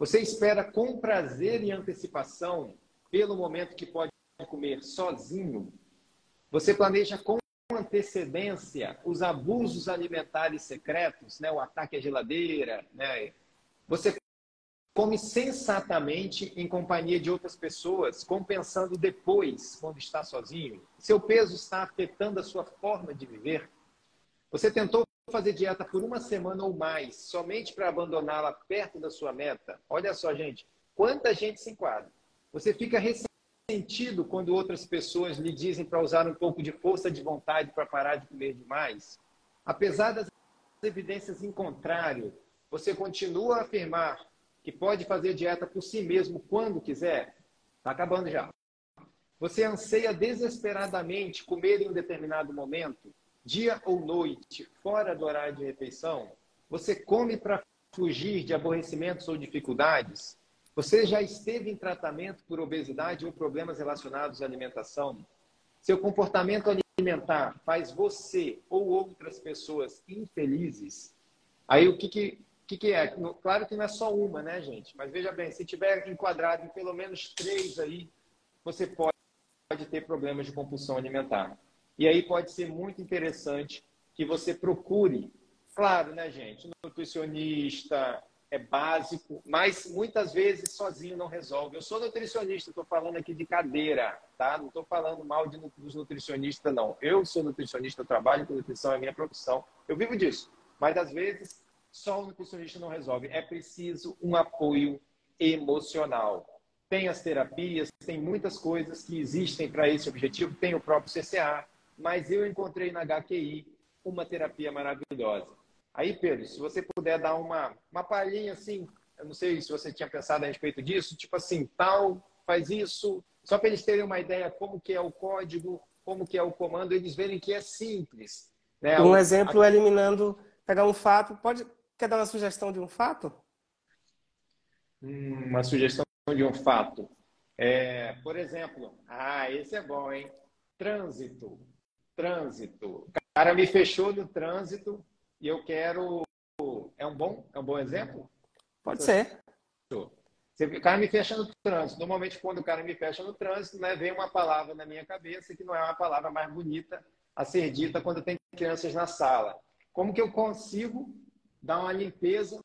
Você espera com prazer e antecipação pelo momento que pode comer sozinho? Você planeja com antecedência os abusos alimentares secretos, né? o ataque à geladeira, né? Você come sensatamente em companhia de outras pessoas, compensando depois quando está sozinho. Seu peso está afetando a sua forma de viver. Você tentou fazer dieta por uma semana ou mais, somente para abandoná-la perto da sua meta. Olha só, gente, quanta gente se enquadra. Você fica sentido quando outras pessoas lhe dizem para usar um pouco de força de vontade para parar de comer demais? Apesar das evidências em contrário, você continua a afirmar que pode fazer dieta por si mesmo quando quiser? Está acabando já. Você anseia desesperadamente comer em um determinado momento, dia ou noite, fora do horário de refeição? Você come para fugir de aborrecimentos ou dificuldades? Você já esteve em tratamento por obesidade ou problemas relacionados à alimentação? Seu comportamento alimentar faz você ou outras pessoas infelizes? Aí o que, que, que, que é? Claro que não é só uma, né, gente? Mas veja bem, se tiver enquadrado em pelo menos três aí, você pode, pode ter problemas de compulsão alimentar. E aí pode ser muito interessante que você procure, claro, né, gente, nutricionista, é básico, mas muitas vezes sozinho não resolve. Eu sou nutricionista, estou falando aqui de cadeira, tá? Não estou falando mal de, dos nutricionistas, não. Eu sou nutricionista, eu trabalho com nutrição, é minha profissão. Eu vivo disso. Mas às vezes só o nutricionista não resolve. É preciso um apoio emocional. Tem as terapias, tem muitas coisas que existem para esse objetivo, tem o próprio CCA, mas eu encontrei na HQI uma terapia maravilhosa Aí, Pedro, se você puder dar uma, uma palhinha assim, eu não sei se você tinha pensado a respeito disso, tipo assim, tal, faz isso, só para eles terem uma ideia como que é o código, como que é o comando, eles verem que é simples. Né? Um exemplo, eliminando, pegar um fato, pode, quer dar uma sugestão de um fato? Hum, uma sugestão de um fato. É, por exemplo, ah, esse é bom, hein? Trânsito. Trânsito. O cara me fechou no trânsito, e eu quero É um bom, é um bom exemplo? Pode ser. O cara me fecha no trânsito. Normalmente, quando o cara me fecha no trânsito, né, vem uma palavra na minha cabeça que não é uma palavra mais bonita a ser dita quando tem crianças na sala. Como que eu consigo dar uma limpeza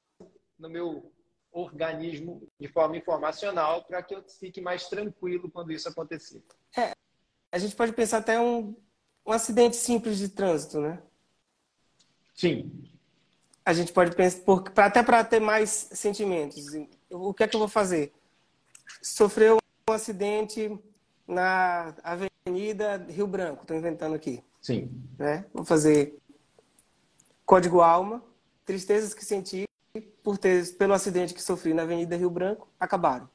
no meu organismo de forma informacional para que eu fique mais tranquilo quando isso acontecer? É, a gente pode pensar até um, um acidente simples de trânsito, né? Sim. A gente pode pensar, por, até para ter mais sentimentos. O que é que eu vou fazer? Sofreu um acidente na Avenida Rio Branco, estou inventando aqui. Sim. Né? Vou fazer código alma, tristezas que senti por ter, pelo acidente que sofri na Avenida Rio Branco, acabaram.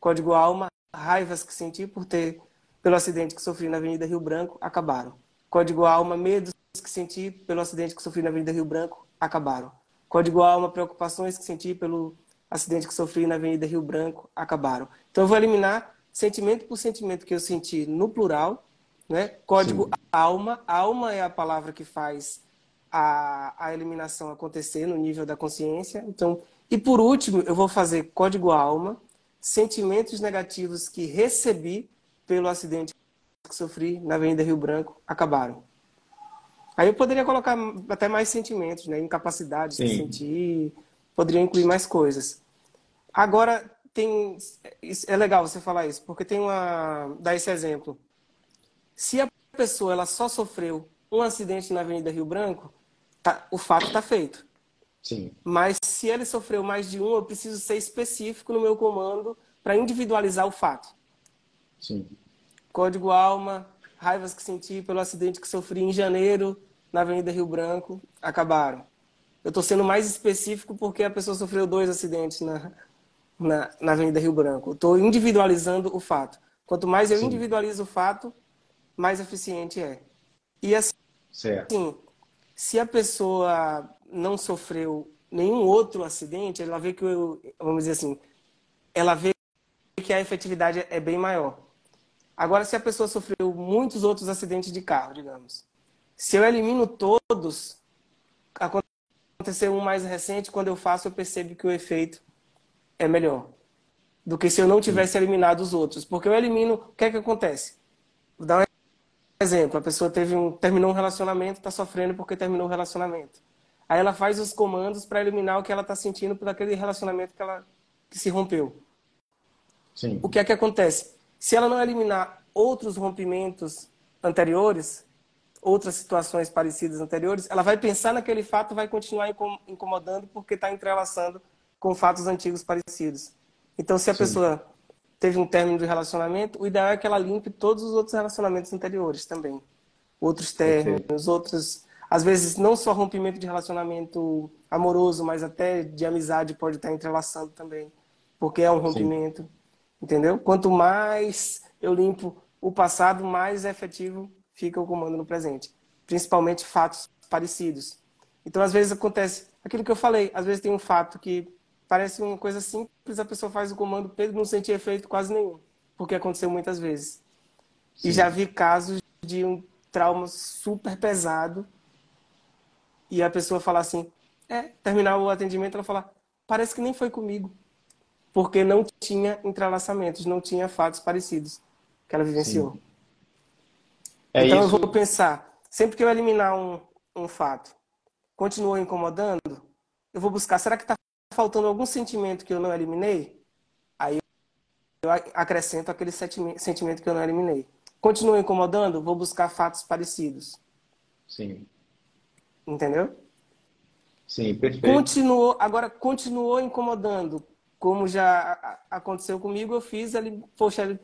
Código alma, raivas que senti por ter pelo acidente que sofri na Avenida Rio Branco, acabaram. Código alma, medos que senti pelo acidente que sofri na Avenida Rio Branco, acabaram. Código alma, preocupações que senti pelo acidente que sofri na Avenida Rio Branco, acabaram. Então eu vou eliminar sentimento por sentimento que eu senti no plural, né? Código Sim. alma, alma é a palavra que faz a, a eliminação acontecer no nível da consciência. Então, e por último, eu vou fazer código alma, sentimentos negativos que recebi pelo acidente que sofri na Avenida Rio Branco acabaram. Aí eu poderia colocar até mais sentimentos, né? Incapacidade Sim. de sentir, poderia incluir mais coisas. Agora tem é legal você falar isso, porque tem uma dar esse exemplo. Se a pessoa ela só sofreu um acidente na Avenida Rio Branco, tá, o fato está feito. Sim. Mas se ele sofreu mais de um, eu preciso ser específico no meu comando para individualizar o fato. Sim. Código alma, raivas que senti pelo acidente que sofri em janeiro na Avenida Rio Branco, acabaram. Eu estou sendo mais específico porque a pessoa sofreu dois acidentes na, na, na Avenida Rio Branco. Estou individualizando o fato. Quanto mais eu Sim. individualizo o fato, mais eficiente é. E assim, certo. Assim, se a pessoa não sofreu nenhum outro acidente, ela vê que, eu, vamos dizer assim, ela vê que a efetividade é bem maior. Agora, se a pessoa sofreu muitos outros acidentes de carro, digamos, se eu elimino todos, aconteceu um mais recente, quando eu faço, eu percebo que o efeito é melhor do que se eu não tivesse eliminado os outros. Porque eu elimino, o que é que acontece? Vou dar um exemplo, a pessoa teve um, terminou um relacionamento, está sofrendo porque terminou o relacionamento. Aí ela faz os comandos para eliminar o que ela está sentindo por aquele relacionamento que ela que se rompeu. Sim. O que é que acontece? Se ela não eliminar outros rompimentos anteriores, outras situações parecidas anteriores, ela vai pensar naquele fato e vai continuar incomodando porque está entrelaçando com fatos antigos parecidos. Então, se a Sim. pessoa teve um término de relacionamento, o ideal é que ela limpe todos os outros relacionamentos anteriores também. Outros términos, outros. Às vezes, não só rompimento de relacionamento amoroso, mas até de amizade pode estar entrelaçando também, porque é um rompimento. Sim. Entendeu? Quanto mais eu limpo o passado, mais efetivo fica o comando no presente. Principalmente fatos parecidos. Então, às vezes acontece aquilo que eu falei, às vezes tem um fato que parece uma coisa simples, a pessoa faz o comando Pedro não sente efeito quase nenhum, porque aconteceu muitas vezes. Sim. E já vi casos de um trauma super pesado e a pessoa falar assim, é, terminar o atendimento, ela falar, parece que nem foi comigo, porque não tinha entrelaçamentos, não tinha fatos parecidos que ela vivenciou. É então isso... eu vou pensar, sempre que eu eliminar um, um fato, continua incomodando, eu vou buscar, será que está faltando algum sentimento que eu não eliminei, aí eu acrescento aquele sentimento que eu não eliminei. Continua incomodando, vou buscar fatos parecidos. Sim. Entendeu? Sim, perfeito. Continuou, agora continuou incomodando, como já aconteceu comigo, eu fiz ali, poxa,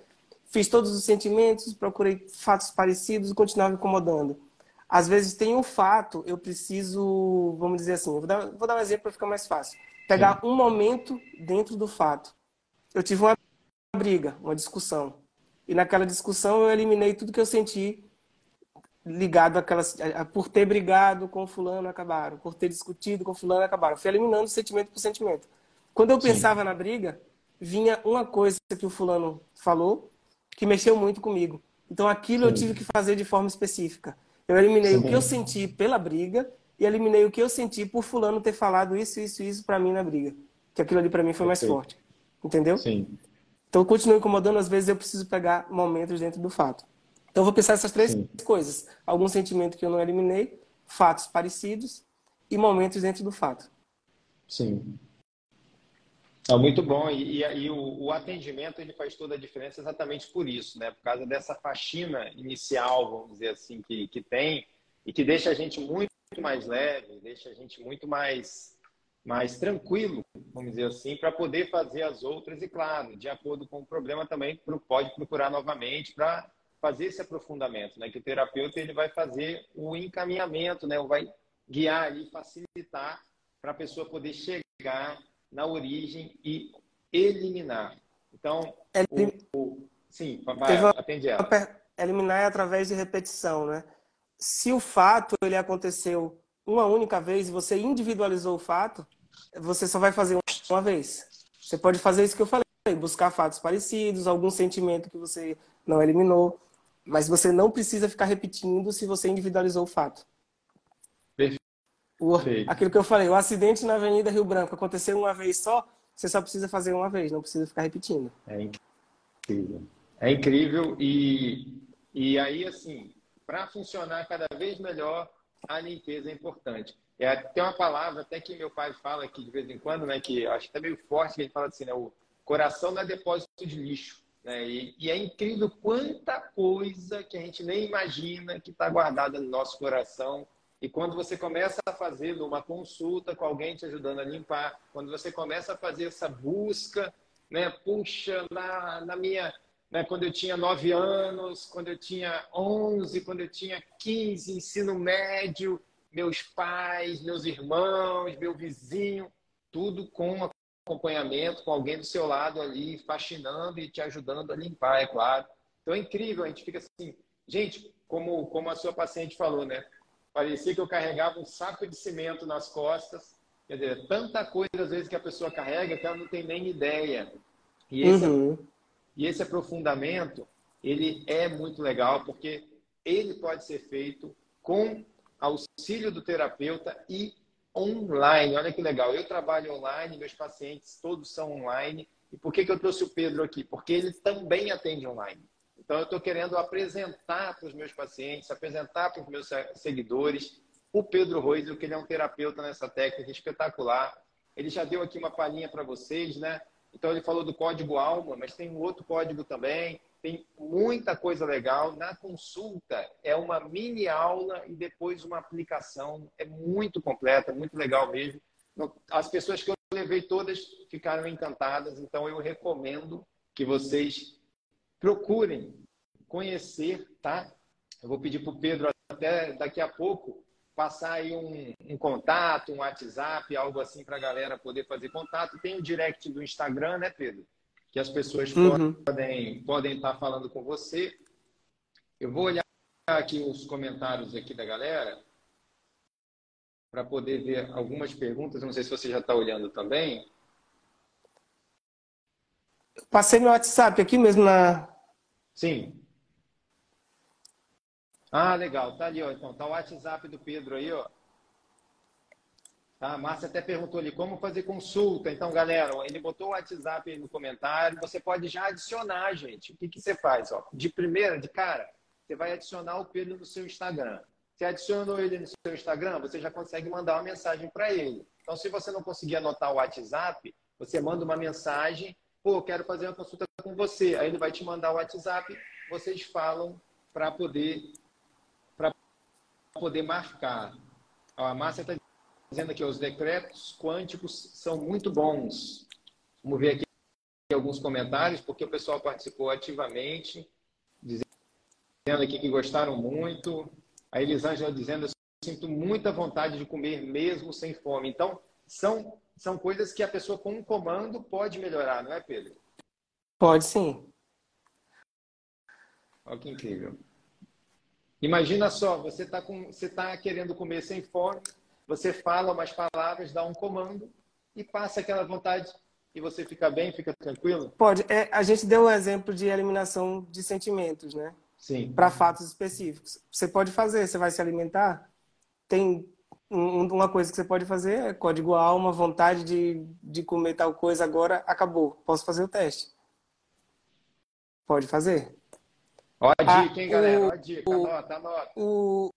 fiz todos os sentimentos, procurei fatos parecidos e continuava incomodando. Às vezes tem um fato, eu preciso, vamos dizer assim, vou dar, vou dar um exemplo para ficar mais fácil pegar Sim. um momento dentro do fato. Eu tive uma briga, uma discussão. E naquela discussão eu eliminei tudo que eu senti ligado àquelas. Por ter brigado com fulano, acabaram. Por ter discutido com fulano, acabaram. Fui eliminando sentimento por sentimento. Quando eu Sim. pensava na briga, vinha uma coisa que o fulano falou que mexeu muito comigo. Então aquilo Sim. eu tive que fazer de forma específica. Eu eliminei Sim. o que eu senti pela briga e eliminei o que eu senti por fulano ter falado isso, isso, isso para mim na briga. Que aquilo ali para mim foi mais forte. Entendeu? Sim. Então, continua incomodando, às vezes eu preciso pegar momentos dentro do fato. Então, eu vou pensar essas três Sim. coisas. Algum sentimento que eu não eliminei, fatos parecidos e momentos dentro do fato. Sim. É muito bom. E, e, e o, o, atendimento ele faz toda a diferença exatamente por isso, né? Por causa dessa faxina inicial, vamos dizer assim, que, que tem e que deixa a gente muito mais leve, deixa a gente muito mais mais tranquilo, vamos dizer assim, para poder fazer as outras e, claro, de acordo com o problema também pode procurar novamente para fazer esse aprofundamento, né? Que o terapeuta ele vai fazer o encaminhamento, né? Vai guiar e facilitar para a pessoa poder chegar na origem e eliminar. Então, o, o, sim, vai, atende ela. Eliminar é através de repetição, né? Se o fato ele aconteceu uma única vez e você individualizou o fato, você só vai fazer uma vez. Você pode fazer isso que eu falei, buscar fatos parecidos, algum sentimento que você não eliminou, mas você não precisa ficar repetindo se você individualizou o fato. Perfeito. O, aquilo que eu falei, o acidente na Avenida Rio Branco aconteceu uma vez só, você só precisa fazer uma vez, não precisa ficar repetindo. É incrível. É incrível e, e aí, assim, para funcionar cada vez melhor, a limpeza é importante. É, tem uma palavra até que meu pai fala aqui de vez em quando, né, que acho que é meio forte, que ele fala assim, né, o coração não é depósito de lixo. Né? E, e é incrível quanta coisa que a gente nem imagina que está guardada no nosso coração. E quando você começa a fazer uma consulta com alguém te ajudando a limpar, quando você começa a fazer essa busca, né, puxa, na, na minha né, quando eu tinha 9 anos, quando eu tinha 11, quando eu tinha 15, ensino médio, meus pais, meus irmãos, meu vizinho, tudo com acompanhamento, com alguém do seu lado ali, faxinando e te ajudando a limpar, é claro. Então é incrível, a gente fica assim, gente, como, como a sua paciente falou, né? Parecia que eu carregava um saco de cimento nas costas. Quer dizer, tanta coisa às vezes que a pessoa carrega que ela não tem nem ideia. E esse, uhum. E esse aprofundamento, ele é muito legal porque ele pode ser feito com auxílio do terapeuta e online. Olha que legal. Eu trabalho online, meus pacientes todos são online. E por que, que eu trouxe o Pedro aqui? Porque ele também atende online. Então, eu estou querendo apresentar para os meus pacientes, apresentar para os meus seguidores o Pedro Roisel, que ele é um terapeuta nessa técnica espetacular. Ele já deu aqui uma palhinha para vocês, né? Então, ele falou do código ALMA, mas tem um outro código também tem muita coisa legal. Na consulta é uma mini aula e depois uma aplicação. É muito completa, muito legal mesmo. As pessoas que eu levei todas ficaram encantadas, então eu recomendo que vocês procurem conhecer, tá? Eu vou pedir para o Pedro até daqui a pouco passar aí um, um contato, um WhatsApp, algo assim para a galera poder fazer contato. Tem o direct do Instagram, né, Pedro? que as pessoas uhum. podem, podem estar falando com você. Eu vou olhar aqui os comentários aqui da galera para poder ver algumas perguntas. Não sei se você já está olhando também. Passei meu WhatsApp aqui mesmo na. Sim. Ah, legal. Tá ali, ó. Então, tá o WhatsApp do Pedro aí, ó. Tá? A Márcia até perguntou ali como fazer consulta. Então, galera, ele botou o WhatsApp aí no comentário. Você pode já adicionar, gente. O que, que você faz? Ó, de primeira, de cara, você vai adicionar o Pedro no seu Instagram. Você adicionou ele no seu Instagram, você já consegue mandar uma mensagem para ele. Então, se você não conseguir anotar o WhatsApp, você manda uma mensagem. Pô, quero fazer uma consulta com você. Aí ele vai te mandar o WhatsApp. Vocês falam para poder, poder marcar. A Márcia está dizendo aqui, os decretos quânticos são muito bons. Vamos ver aqui alguns comentários, porque o pessoal participou ativamente, dizendo aqui que gostaram muito. A Elisângela dizendo, eu sinto muita vontade de comer mesmo sem fome. Então, são, são coisas que a pessoa com um comando pode melhorar, não é, Pedro? Pode sim. Olha que incrível. Imagina só, você está tá querendo comer sem fome, você fala umas palavras, dá um comando e passa aquela vontade e você fica bem, fica tranquilo? Pode. É, a gente deu um exemplo de eliminação de sentimentos, né? Sim. Para fatos específicos. Você pode fazer, você vai se alimentar. Tem uma coisa que você pode fazer é código alma, vontade de, de comer tal coisa agora, acabou. Posso fazer o teste. Pode fazer. Ó a dica, hein, galera? Ó a dica. Anota, anota. O,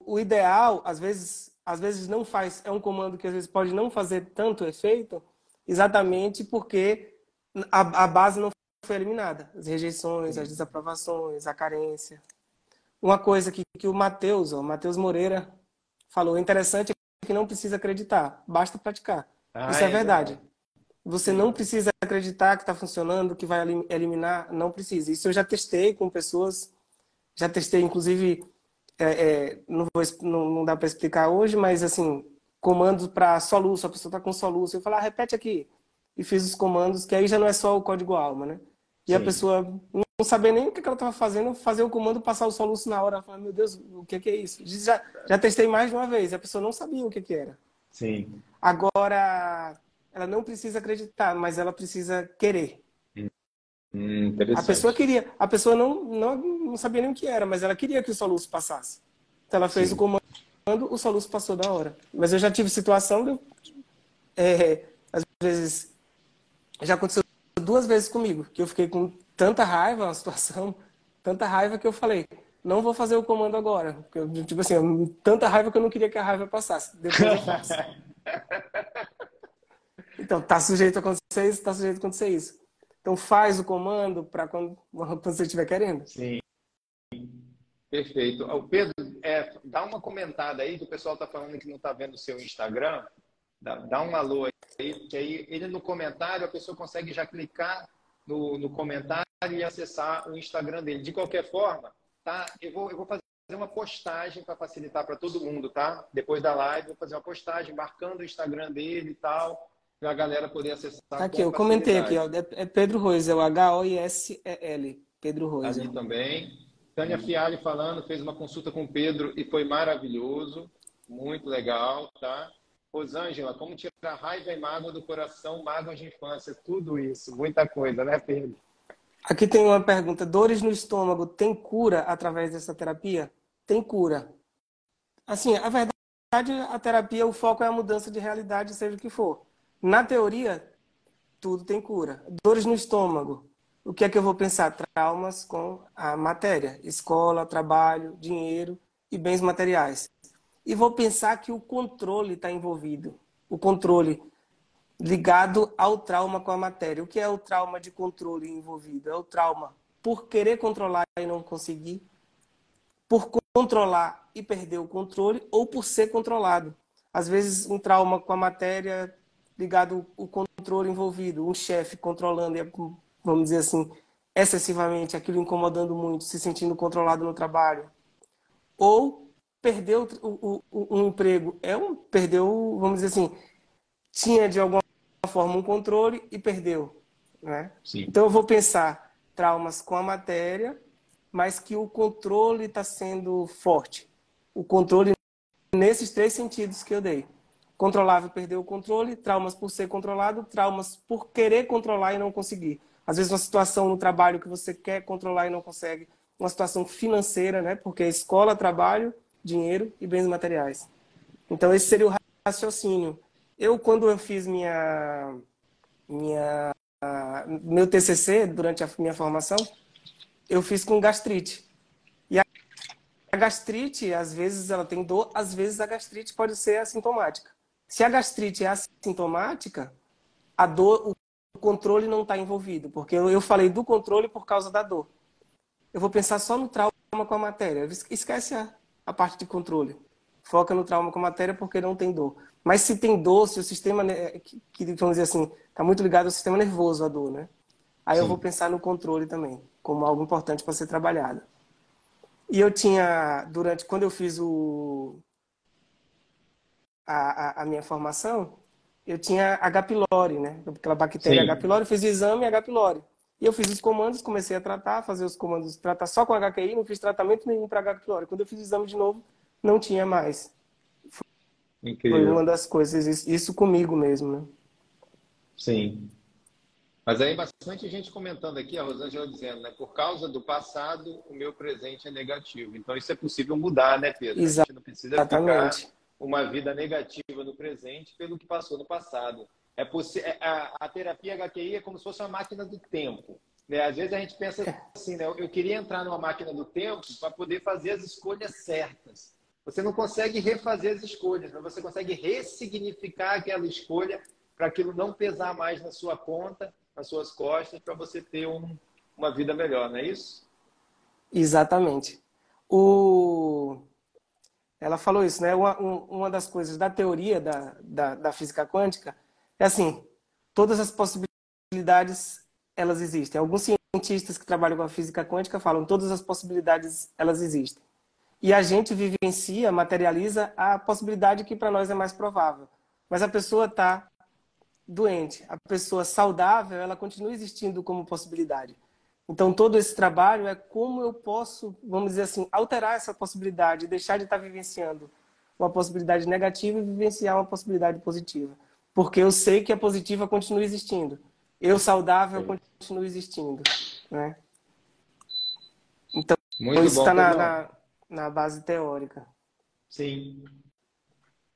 o ideal, às vezes, às vezes não faz, é um comando que às vezes pode não fazer tanto efeito, exatamente porque a, a base não foi eliminada. As rejeições, as desaprovações, a carência. Uma coisa que, que o Matheus, o Matheus Moreira, falou, interessante é que não precisa acreditar, basta praticar. Ah, Isso é, é verdade. verdade. Você não precisa acreditar que está funcionando, que vai eliminar, não precisa. Isso eu já testei com pessoas, já testei inclusive é, é, não, vou, não, não dá para explicar hoje, mas assim, comandos para soluço, a pessoa está com soluço, eu falo, ah, repete aqui. E fiz os comandos, que aí já não é só o código alma, né? E Sim. a pessoa não sabia nem o que ela estava fazendo, fazer o comando, passar o soluço na hora. Ela fala, meu Deus, o que, que é isso? Já, já testei mais de uma vez, a pessoa não sabia o que, que era. Sim. Agora, ela não precisa acreditar, mas ela precisa querer. Hum, a pessoa queria, a pessoa não, não, não sabia nem o que era, mas ela queria que o soluço passasse. Então ela fez Sim. o comando, o soluço passou da hora. Mas eu já tive situação de, é, às vezes, já aconteceu duas vezes comigo, que eu fiquei com tanta raiva, uma situação, tanta raiva que eu falei, não vou fazer o comando agora. Porque, tipo assim, tanta raiva que eu não queria que a raiva passasse. Depois eu faço. então, tá sujeito a acontecer isso, tá sujeito a acontecer isso. Então faz o comando para quando, quando você estiver querendo. Sim. Perfeito. O Pedro, é, dá uma comentada aí, que o pessoal está falando que não está vendo o seu Instagram. Dá, dá um alô aí, que aí ele no comentário a pessoa consegue já clicar no, no comentário e acessar o Instagram dele. De qualquer forma, tá? Eu vou, eu vou fazer uma postagem para facilitar para todo mundo, tá? Depois da live, vou fazer uma postagem marcando o Instagram dele e tal para a galera poder acessar. Tá aqui, eu comentei aqui, ó, é, Pedro Rois, é o H-O-I-S-E-L, Pedro Rois. Ali também. Tânia Fialli falando, fez uma consulta com o Pedro e foi maravilhoso, muito legal, tá? Rosângela, como tirar raiva e mágoa do coração, mágoas de infância, tudo isso, muita coisa, né, Pedro? Aqui tem uma pergunta: dores no estômago tem cura através dessa terapia? Tem cura. Assim, a verdade, a terapia, o foco é a mudança de realidade, seja o que for. Na teoria, tudo tem cura. Dores no estômago. O que é que eu vou pensar? Traumas com a matéria, escola, trabalho, dinheiro e bens materiais. E vou pensar que o controle está envolvido. O controle ligado ao trauma com a matéria. O que é o trauma de controle envolvido? É o trauma por querer controlar e não conseguir, por controlar e perder o controle, ou por ser controlado. Às vezes, um trauma com a matéria ligado o controle envolvido, um chefe controlando, vamos dizer assim, excessivamente, aquilo incomodando muito, se sentindo controlado no trabalho. Ou perdeu o, o, um emprego, é um, perdeu, vamos dizer assim, tinha de alguma forma um controle e perdeu. Né? Então eu vou pensar traumas com a matéria, mas que o controle está sendo forte. O controle nesses três sentidos que eu dei controlável perdeu o controle, traumas por ser controlado, traumas por querer controlar e não conseguir. Às vezes uma situação no trabalho que você quer controlar e não consegue, uma situação financeira, né? Porque é escola, trabalho, dinheiro e bens materiais. Então esse seria o raciocínio. Eu quando eu fiz minha minha meu TCC durante a minha formação, eu fiz com gastrite. E a gastrite, às vezes ela tem dor, às vezes a gastrite pode ser assintomática. Se a gastrite é assintomática, a dor, o controle não está envolvido, porque eu falei do controle por causa da dor. Eu vou pensar só no trauma com a matéria. Esquece a, a parte de controle. Foca no trauma com a matéria porque não tem dor. Mas se tem dor, se o sistema, que, que vamos dizer assim, está muito ligado ao sistema nervoso, a dor, né? Aí Sim. eu vou pensar no controle também, como algo importante para ser trabalhado. E eu tinha, durante, quando eu fiz o, a, a, a minha formação, eu tinha H. pylori, né? Aquela bactéria Sim. H. pylori, fiz o exame H. pylori. E eu fiz os comandos, comecei a tratar, fazer os comandos, tratar só com HQI, não fiz tratamento nenhum para H. pylori. Quando eu fiz o exame de novo, não tinha mais. Incrível. Foi uma das coisas, isso comigo mesmo, né? Sim. Mas aí bastante gente comentando aqui, a Rosângela dizendo, né? Por causa do passado, o meu presente é negativo. Então isso é possível mudar, né, Pedro? Exatamente. A gente não precisa ficar uma vida negativa no presente pelo que passou no passado. É é, a, a terapia HQI é como se fosse uma máquina do tempo. Né? Às vezes a gente pensa assim, né? eu queria entrar numa máquina do tempo para poder fazer as escolhas certas. Você não consegue refazer as escolhas, mas você consegue ressignificar aquela escolha para aquilo não pesar mais na sua conta, nas suas costas, para você ter um, uma vida melhor, não é isso? Exatamente. O... Ela falou isso, né? Uma, uma das coisas da teoria da, da, da física quântica é assim, todas as possibilidades elas existem. Alguns cientistas que trabalham com a física quântica falam todas as possibilidades elas existem. E a gente vivencia, materializa a possibilidade que para nós é mais provável. Mas a pessoa está doente, a pessoa saudável, ela continua existindo como possibilidade. Então todo esse trabalho é como eu posso, vamos dizer assim, alterar essa possibilidade, deixar de estar vivenciando uma possibilidade negativa e vivenciar uma possibilidade positiva porque eu sei que a positiva continua existindo. Eu saudável Sim. continuo existindo, né? Então, Muito isso está na, na, na, base teórica. Sim.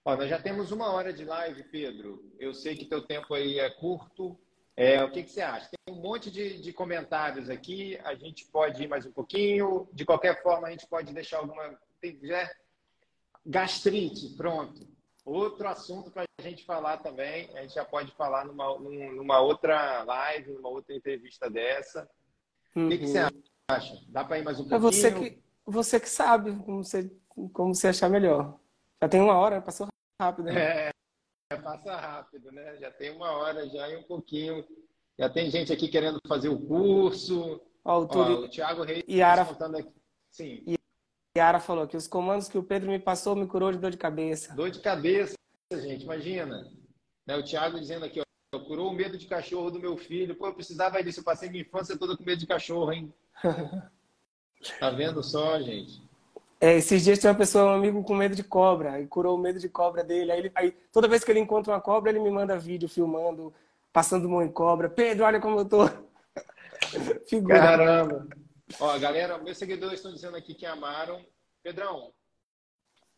Ó, nós já temos uma hora de live, Pedro. Eu sei que teu tempo aí é curto. É, o que, que você acha? Tem um monte de, de comentários aqui. A gente pode ir mais um pouquinho. De qualquer forma, a gente pode deixar alguma. Tem, já... Gastrite, pronto. Outro assunto para a gente falar também, a gente já pode falar numa, numa outra live, numa outra entrevista dessa. Uhum. O que, que, você uhum. acha? Dá para ir mais um pouquinho? É você que, você que sabe como você, como você achar melhor. Já tem uma hora, passou rápido. Né? É, passa rápido, né? Já tem uma hora já e um pouquinho. Já tem gente aqui querendo fazer o curso. Ó, o, Ó, o Thiago Reis Yara... contando aqui. Sim. Yara falou que os comandos que o Pedro me passou me curou de dor de cabeça. Dor de cabeça, gente, imagina. Né, o Thiago dizendo aqui, ó, curou o medo de cachorro do meu filho. Pô, eu precisava disso, eu passei minha infância toda com medo de cachorro, hein? tá vendo só, gente? É, esses dias tinha uma pessoa, um amigo com medo de cobra, e curou o medo de cobra dele. Aí, ele, aí toda vez que ele encontra uma cobra, ele me manda vídeo filmando, passando mão em cobra. Pedro, olha como eu tô. Figura. Caramba. Ó, galera, meus seguidores estão dizendo aqui que amaram. Pedrão,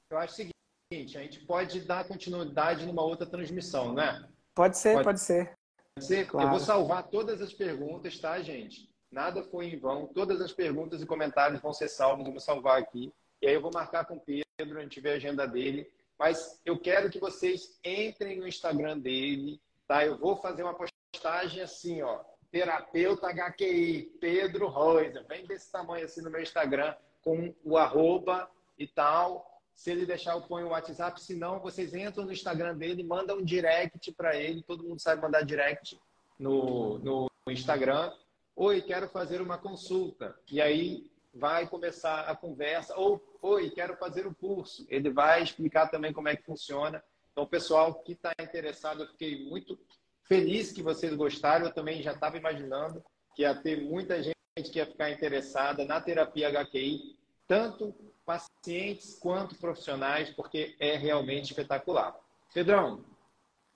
eu acho o seguinte, a gente pode dar continuidade numa outra transmissão, né? Pode ser, pode, pode ser. Pode ser? Claro. Eu vou salvar todas as perguntas, tá, gente? Nada foi em vão. Todas as perguntas e comentários vão ser salvos. Eu vou salvar aqui. E aí eu vou marcar com o Pedro, a gente vê a agenda dele. Mas eu quero que vocês entrem no Instagram dele, tá? Eu vou fazer uma postagem assim, ó terapeuta HQI, Pedro Roisa. Vem desse tamanho assim no meu Instagram, com o arroba e tal. Se ele deixar, eu ponho o WhatsApp. Se não, vocês entram no Instagram dele, mandam um direct para ele. Todo mundo sabe mandar direct no, no Instagram. Oi, quero fazer uma consulta. E aí vai começar a conversa. Ou, oi, quero fazer o curso. Ele vai explicar também como é que funciona. Então, pessoal que está interessado, eu fiquei muito Feliz que vocês gostaram. Eu também já estava imaginando que ia ter muita gente que ia ficar interessada na terapia HQI, tanto pacientes quanto profissionais, porque é realmente espetacular. Pedrão,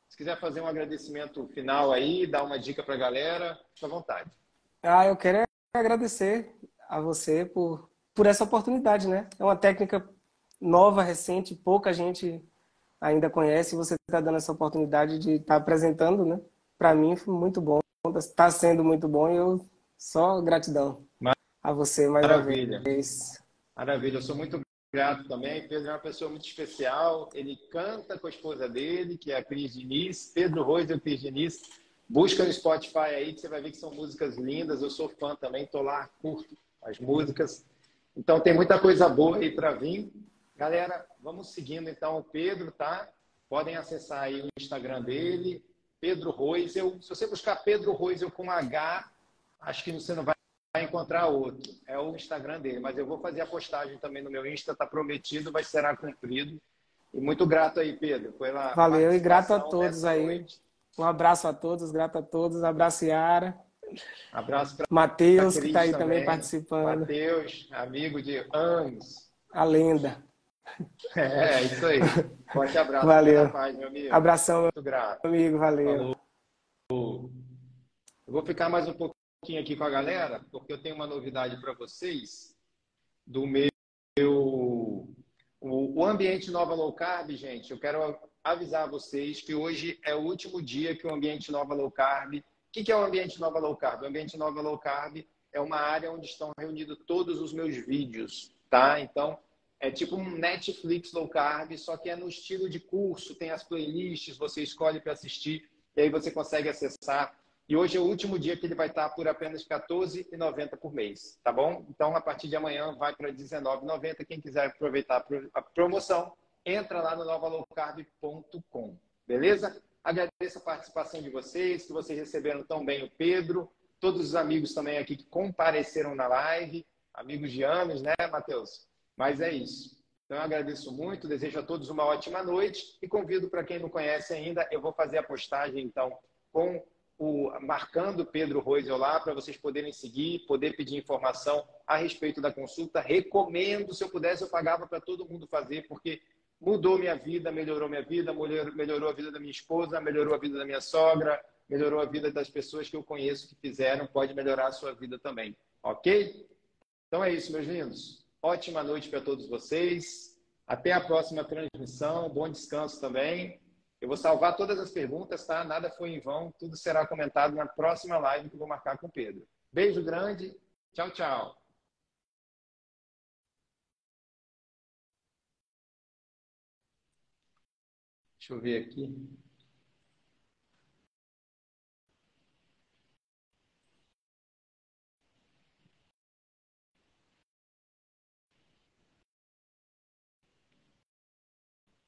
se quiser fazer um agradecimento final aí, dar uma dica para a galera, fica à vontade. Ah, eu quero agradecer a você por, por essa oportunidade, né? É uma técnica nova, recente, pouca gente ainda conhece, você está dando essa oportunidade de estar tá apresentando, né? Para mim foi muito bom, está sendo muito bom e eu só gratidão a você mais Maravilha. uma vez. Maravilha, eu sou muito grato também. Pedro é uma pessoa muito especial. Ele canta com a esposa dele, que é a Cris Diniz, Pedro Rois e o Cris Diniz. Busca no Spotify aí que você vai ver que são músicas lindas. Eu sou fã também, tô lá, curto as músicas. Então tem muita coisa boa aí para vir. Galera, vamos seguindo então o Pedro, tá? Podem acessar aí o Instagram dele, Pedro Roisel. Se você buscar Pedro Roisel com H, acho que você não vai encontrar outro. É o Instagram dele, mas eu vou fazer a postagem também no meu Insta, tá prometido, vai ser cumprido. E muito grato aí, Pedro, pela Valeu e grato a todos aí. Noite. Um abraço a todos, grato a todos. Abraço, Yara. Abraço para Matheus, que está aí também, também participando. Matheus, amigo de anos. A lenda. É, isso aí. Forte abraço. Valeu. Paz, meu amigo. Abração, Muito grato. amigo. Valeu. Falou. Eu vou ficar mais um pouquinho aqui com a galera, porque eu tenho uma novidade para vocês do meu o ambiente Nova Low Carb, gente, eu quero avisar vocês que hoje é o último dia que o ambiente Nova Low Carb. Que, que é o ambiente Nova Low Carb? O ambiente Nova Low Carb é uma área onde estão reunidos todos os meus vídeos, tá? Então, é tipo um Netflix Low Carb, só que é no estilo de curso, tem as playlists, você escolhe para assistir e aí você consegue acessar. E hoje é o último dia que ele vai estar por apenas R$14,90 por mês, tá bom? Então, a partir de amanhã vai para R$19,90. Quem quiser aproveitar a promoção, entra lá no novalowcarb.com, beleza? Agradeço a participação de vocês, que vocês receberam tão bem o Pedro, todos os amigos também aqui que compareceram na live, amigos de anos, né, Matheus? Mas é isso. Então, eu agradeço muito, desejo a todos uma ótima noite e convido para quem não conhece ainda, eu vou fazer a postagem, então, com o marcando Pedro Roisel lá para vocês poderem seguir, poder pedir informação a respeito da consulta. Recomendo, se eu pudesse, eu pagava para todo mundo fazer, porque mudou minha vida, melhorou minha vida, melhorou a vida da minha esposa, melhorou a vida da minha sogra, melhorou a vida das pessoas que eu conheço que fizeram, pode melhorar a sua vida também. Ok? Então é isso, meus lindos. Ótima noite para todos vocês. Até a próxima transmissão. Bom descanso também. Eu vou salvar todas as perguntas, tá? Nada foi em vão. Tudo será comentado na próxima live que eu vou marcar com o Pedro. Beijo grande. Tchau, tchau. Deixa eu ver aqui.